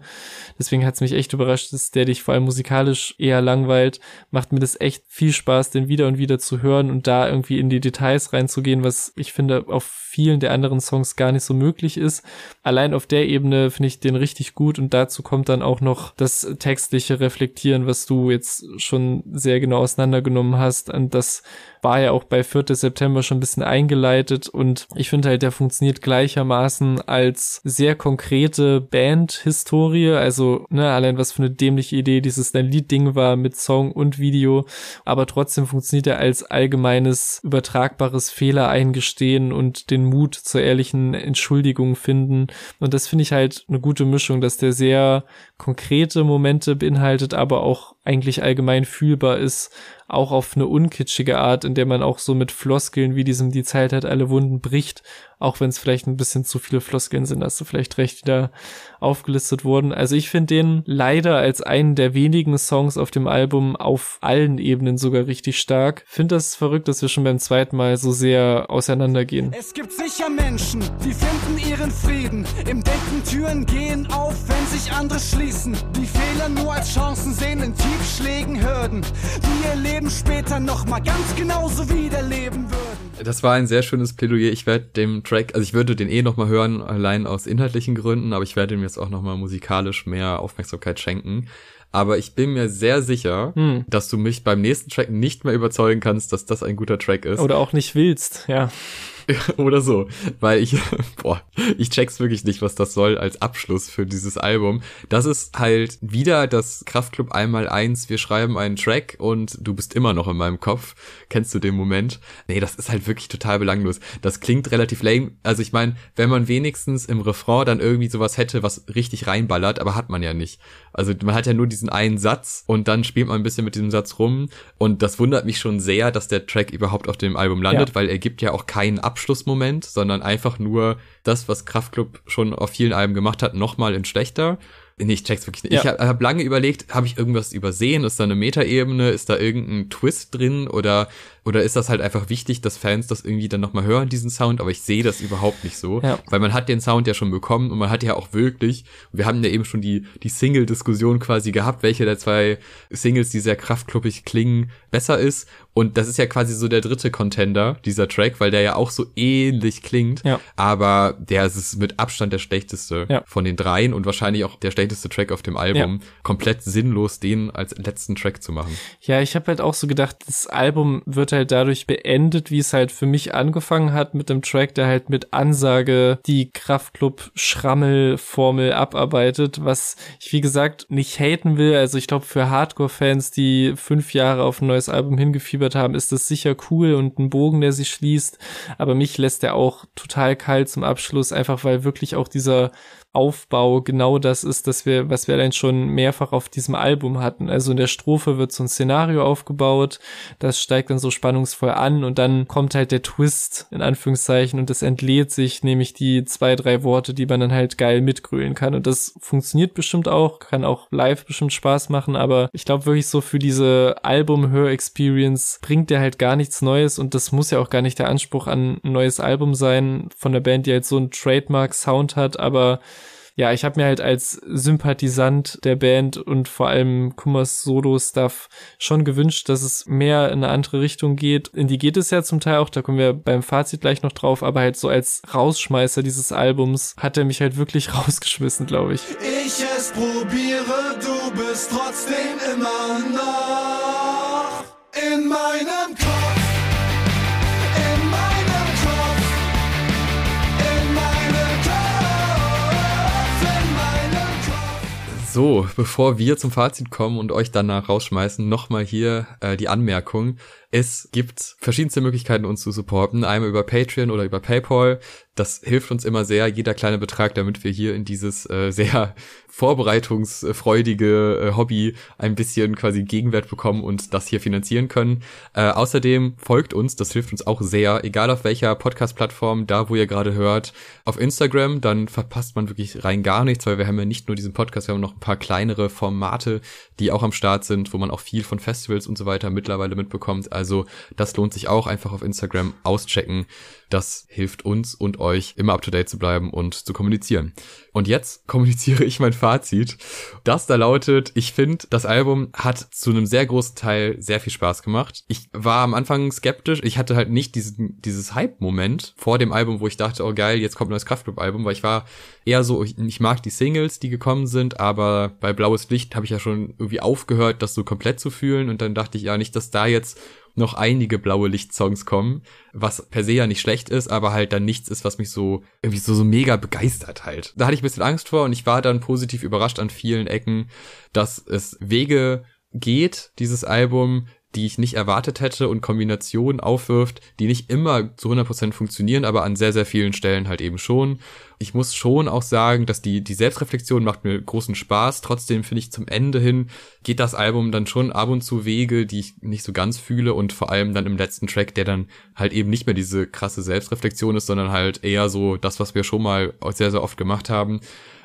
deswegen hat es mich echt überrascht, dass der dich vor allem musikalisch eher langweilt, macht mir das echt viel Spaß, den wieder und wieder zu hören und da irgendwie in die Details reinzugehen, was ich finde auf vielen der anderen Songs gar nicht so möglich ist. Allein auf der Ebene finde ich den richtig gut. Und dazu kommt dann auch noch das textliche Reflektieren, was du jetzt schon sehr genau auseinandergenommen hast. Und das war ja auch bei 4. September schon ein bisschen eingeleitet. Und ich finde halt, der funktioniert gleichermaßen als sehr konkrete Band-Historie, also ne, allein was für eine dämliche Idee dieses dein Lied-Ding war mit Song und Video, aber trotzdem funktioniert er als allgemeines übertragbares Fehler eingestehen und den Mut zur ehrlichen Entschuldigung finden. Und das finde ich halt eine gute Mischung, dass der sehr konkrete Momente beinhaltet, aber auch eigentlich allgemein fühlbar ist auch auf eine unkitschige Art, in der man auch so mit Floskeln wie diesem Die Zeit hat alle Wunden bricht, auch wenn es vielleicht ein bisschen zu viele Floskeln sind, hast du vielleicht recht, wieder aufgelistet wurden. Also ich finde den leider als einen der wenigen Songs auf dem Album auf allen Ebenen sogar richtig stark. Finde das verrückt, dass wir schon beim zweiten Mal so sehr auseinandergehen. Es gibt sicher Menschen, die finden ihren Frieden. Im Denken Türen gehen auf, wenn sich andere schließen. Die Fehler nur als Chancen sehen in Tiefschlägen Hürden, die ihr Leben später nochmal ganz genauso wiederleben würden. Das war ein sehr schönes Plädoyer. Ich werde dem Track, also ich würde den eh nochmal hören, allein aus inhaltlichen Gründen, aber ich werde ihm jetzt auch nochmal musikalisch mehr Aufmerksamkeit schenken. Aber ich bin mir sehr sicher, hm. dass du mich beim nächsten Track nicht mehr überzeugen kannst, dass das ein guter Track ist. Oder auch nicht willst, ja. Oder so, weil ich, boah, ich check's wirklich nicht, was das soll als Abschluss für dieses Album. Das ist halt wieder das Kraftclub einmal eins, wir schreiben einen Track und du bist immer noch in meinem Kopf. Kennst du den Moment? Nee, das ist halt wirklich total belanglos. Das klingt relativ lame. Also ich meine, wenn man wenigstens im Refrain dann irgendwie sowas hätte, was richtig reinballert, aber hat man ja nicht. Also man hat ja nur diesen einen Satz und dann spielt man ein bisschen mit diesem Satz rum und das wundert mich schon sehr, dass der Track überhaupt auf dem Album landet, ja. weil er gibt ja auch keinen Abschlussmoment, sondern einfach nur das, was Kraftklub schon auf vielen Alben gemacht hat, nochmal in schlechter. Nee, ich check's wirklich nicht. Ja. Ich habe hab lange überlegt, habe ich irgendwas übersehen? Ist da eine Metaebene? Ist da irgendein Twist drin? Oder oder ist das halt einfach wichtig, dass Fans das irgendwie dann nochmal hören, diesen Sound? Aber ich sehe das überhaupt nicht so. Ja. Weil man hat den Sound ja schon bekommen und man hat ja auch wirklich, wir haben ja eben schon die, die Single-Diskussion quasi gehabt, welche der zwei Singles, die sehr kraftkluppig klingen, besser ist. Und das ist ja quasi so der dritte Contender, dieser Track, weil der ja auch so ähnlich klingt. Ja. Aber der ist mit Abstand der schlechteste ja. von den dreien und wahrscheinlich auch der schlechteste Track auf dem Album. Ja. Komplett sinnlos, den als letzten Track zu machen. Ja, ich habe halt auch so gedacht, das Album wird halt halt dadurch beendet, wie es halt für mich angefangen hat mit dem Track, der halt mit Ansage die Kraftclub-Schrammel-Formel abarbeitet, was ich wie gesagt nicht haten will. Also ich glaube, für Hardcore-Fans, die fünf Jahre auf ein neues Album hingefiebert haben, ist das sicher cool und ein Bogen, der sich schließt. Aber mich lässt er auch total kalt zum Abschluss, einfach weil wirklich auch dieser Aufbau genau das ist, dass wir, was wir dann schon mehrfach auf diesem Album hatten. Also in der Strophe wird so ein Szenario aufgebaut, das steigt dann so spannungsvoll an und dann kommt halt der Twist in Anführungszeichen und es entlädt sich nämlich die zwei, drei Worte, die man dann halt geil mitgrölen kann. Und das funktioniert bestimmt auch, kann auch live bestimmt Spaß machen, aber ich glaube wirklich so für diese Album-Hör-Experience bringt der halt gar nichts Neues und das muss ja auch gar nicht der Anspruch an ein neues Album sein von der Band, die halt so einen Trademark-Sound hat, aber ja, ich habe mir halt als Sympathisant der Band und vor allem Kummers Solo-Stuff schon gewünscht, dass es mehr in eine andere Richtung geht. In die geht es ja zum Teil auch, da kommen wir beim Fazit gleich noch drauf, aber halt so als Rausschmeißer dieses Albums hat er mich halt wirklich rausgeschmissen, glaube ich. Ich es probiere, du bist trotzdem immer noch in meinem Kopf. So, bevor wir zum Fazit kommen und euch danach rausschmeißen, nochmal hier äh, die Anmerkung. Es gibt verschiedenste Möglichkeiten, uns zu supporten. Einmal über Patreon oder über PayPal. Das hilft uns immer sehr, jeder kleine Betrag, damit wir hier in dieses äh, sehr vorbereitungsfreudige äh, Hobby ein bisschen quasi Gegenwert bekommen und das hier finanzieren können. Äh, außerdem folgt uns, das hilft uns auch sehr, egal auf welcher Podcast-Plattform, da wo ihr gerade hört, auf Instagram, dann verpasst man wirklich rein gar nichts, weil wir haben ja nicht nur diesen Podcast, wir haben noch ein paar kleinere Formate, die auch am Start sind, wo man auch viel von Festivals und so weiter mittlerweile mitbekommt. Also das lohnt sich auch einfach auf Instagram auschecken. Das hilft uns und euch immer up to date zu bleiben und zu kommunizieren. Und jetzt kommuniziere ich mein Fazit. Das da lautet, ich finde, das Album hat zu einem sehr großen Teil sehr viel Spaß gemacht. Ich war am Anfang skeptisch. Ich hatte halt nicht diesen, dieses Hype-Moment vor dem Album, wo ich dachte, oh geil, jetzt kommt ein neues Kraftclub-Album, weil ich war eher so, ich, ich, mag die Singles, die gekommen sind, aber bei Blaues Licht habe ich ja schon irgendwie aufgehört, das so komplett zu fühlen und dann dachte ich ja nicht, dass da jetzt noch einige blaue Licht-Songs kommen, was per se ja nicht schlecht ist, aber halt dann nichts ist, was mich so irgendwie so, so mega begeistert halt. Da hatte ich ein bisschen Angst vor und ich war dann positiv überrascht an vielen Ecken, dass es Wege geht, dieses Album, die ich nicht erwartet hätte und Kombinationen aufwirft, die nicht immer zu 100% funktionieren, aber an sehr, sehr vielen Stellen halt eben schon. Ich muss schon auch sagen, dass die, die Selbstreflexion macht mir großen Spaß. Trotzdem finde ich zum Ende hin geht das Album dann schon ab und zu Wege, die ich nicht so ganz fühle und vor allem dann im letzten Track, der dann halt eben nicht mehr diese krasse Selbstreflexion ist, sondern halt eher so das, was wir schon mal sehr, sehr oft gemacht haben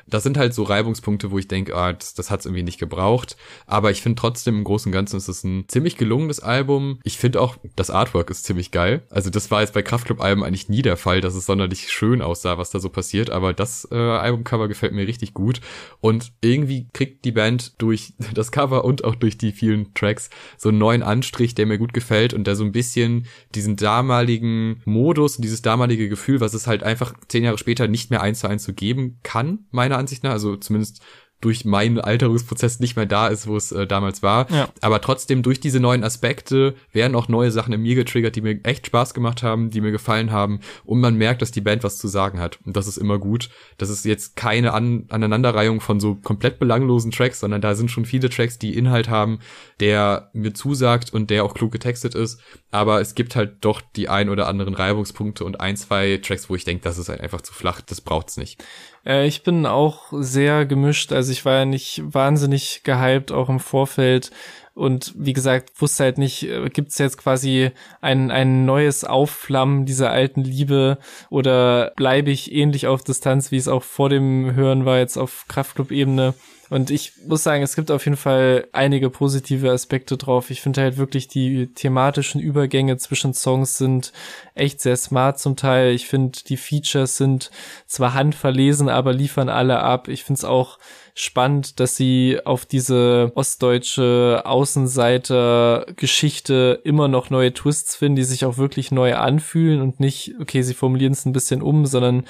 Das sind halt so Reibungspunkte, wo ich denke, ah, das, das hat es irgendwie nicht gebraucht. Aber ich finde trotzdem im Großen und Ganzen ist es ein ziemlich gelungenes Album. Ich finde auch, das Artwork ist ziemlich geil. Also das war jetzt bei Kraftclub-Alben eigentlich nie der Fall, dass es sonderlich schön aussah, was da so passiert. Aber das äh, Albumcover gefällt mir richtig gut. Und irgendwie kriegt die Band durch das Cover und auch durch die vielen Tracks so einen neuen Anstrich, der mir gut gefällt und der so ein bisschen diesen damaligen Modus und dieses damalige Gefühl, was es halt einfach zehn Jahre später nicht mehr eins zu eins zu geben kann, meiner Ansicht nach. Also zumindest durch meinen Alterungsprozess nicht mehr da ist, wo es äh, damals war. Ja. Aber trotzdem durch diese neuen Aspekte werden auch neue Sachen in mir getriggert, die mir echt Spaß gemacht haben, die mir gefallen haben und man merkt, dass die Band was zu sagen hat und das ist immer gut. Das ist jetzt keine An Aneinanderreihung von so komplett belanglosen Tracks, sondern da sind schon viele Tracks, die Inhalt haben, der mir zusagt und der auch klug getextet ist, aber es gibt halt doch die ein oder anderen Reibungspunkte und ein, zwei Tracks, wo ich denke, das ist halt einfach zu flach, das braucht's nicht. Äh, ich bin auch sehr gemischt. Also ich war ja nicht wahnsinnig gehypt, auch im Vorfeld. Und wie gesagt, wusste halt nicht, äh, gibt es jetzt quasi ein, ein neues Aufflammen dieser alten Liebe oder bleibe ich ähnlich auf Distanz, wie es auch vor dem Hören war, jetzt auf Kraftclub-Ebene. Und ich muss sagen, es gibt auf jeden Fall einige positive Aspekte drauf. Ich finde halt wirklich die thematischen Übergänge zwischen Songs sind echt sehr smart zum Teil. Ich finde, die Features sind zwar handverlesen, aber liefern alle ab. Ich finde es auch spannend, dass sie auf diese ostdeutsche Außenseiter-Geschichte immer noch neue Twists finden, die sich auch wirklich neu anfühlen und nicht, okay, sie formulieren es ein bisschen um, sondern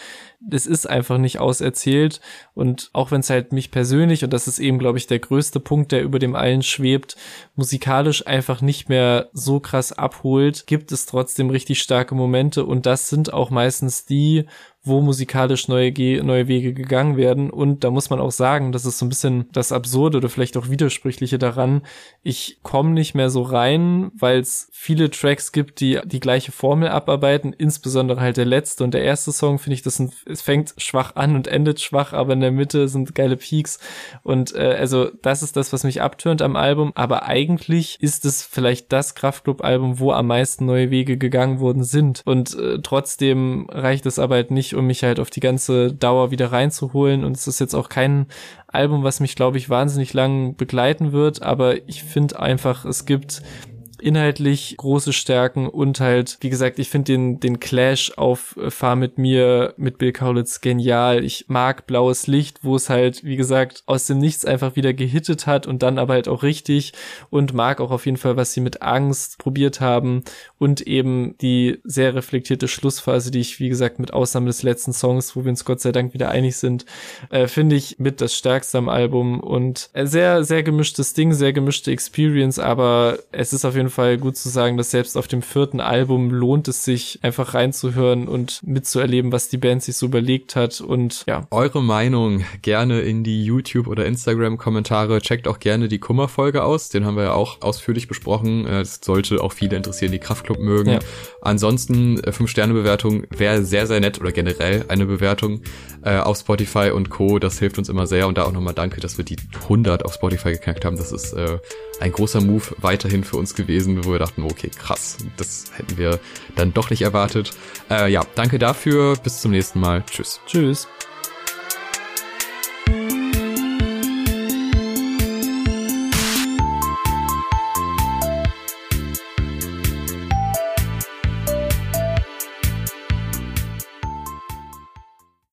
es ist einfach nicht auserzählt. Und auch wenn es halt mich persönlich, und das ist eben, glaube ich, der größte Punkt, der über dem allen schwebt, musikalisch einfach nicht mehr so krass abholt, gibt es trotzdem richtig starke Momente. Und das sind auch meistens die, wo musikalisch neue, neue Wege gegangen werden. Und da muss man auch sagen, das ist so ein bisschen das Absurde oder vielleicht auch Widersprüchliche daran. Ich komme nicht mehr so rein, weil es viele Tracks gibt, die die gleiche Formel abarbeiten, insbesondere halt der letzte und der erste Song, finde ich, das sind, es fängt schwach an und endet schwach, aber in der Mitte sind geile Peaks. Und äh, also das ist das, was mich abtönt am Album. Aber eigentlich ist es vielleicht das Kraftclub-Album, wo am meisten neue Wege gegangen worden sind. Und äh, trotzdem reicht es aber halt nicht, um mich halt auf die ganze Dauer wieder reinzuholen. Und es ist jetzt auch kein Album, was mich, glaube ich, wahnsinnig lang begleiten wird. Aber ich finde einfach, es gibt inhaltlich große Stärken und halt, wie gesagt, ich finde den, den Clash auf äh, Fahr mit mir mit Bill Kaulitz genial. Ich mag blaues Licht, wo es halt, wie gesagt, aus dem Nichts einfach wieder gehittet hat und dann aber halt auch richtig und mag auch auf jeden Fall, was sie mit Angst probiert haben und eben die sehr reflektierte Schlussphase, die ich, wie gesagt, mit Ausnahme des letzten Songs, wo wir uns Gott sei Dank wieder einig sind, äh, finde ich mit das stärkste am Album und äh, sehr, sehr gemischtes Ding, sehr gemischte Experience, aber es ist auf jeden Fall gut zu sagen, dass selbst auf dem vierten Album lohnt es sich einfach reinzuhören und mitzuerleben, was die Band sich so überlegt hat und ja. Eure Meinung gerne in die YouTube oder Instagram Kommentare. Checkt auch gerne die Kummerfolge aus. Den haben wir ja auch ausführlich besprochen. Äh, es sollte auch viele interessieren, die Kraft Club mögen. Ja. Ansonsten äh, 5-Sterne-Bewertung wäre sehr, sehr nett oder generell eine Bewertung äh, auf Spotify und Co. Das hilft uns immer sehr und da auch nochmal danke, dass wir die 100 auf Spotify geknackt haben. Das ist äh, ein großer Move weiterhin für uns gewesen, wo wir dachten, okay, krass, das hätten wir dann doch nicht erwartet. Äh, ja, danke dafür. Bis zum nächsten Mal. Tschüss. Tschüss.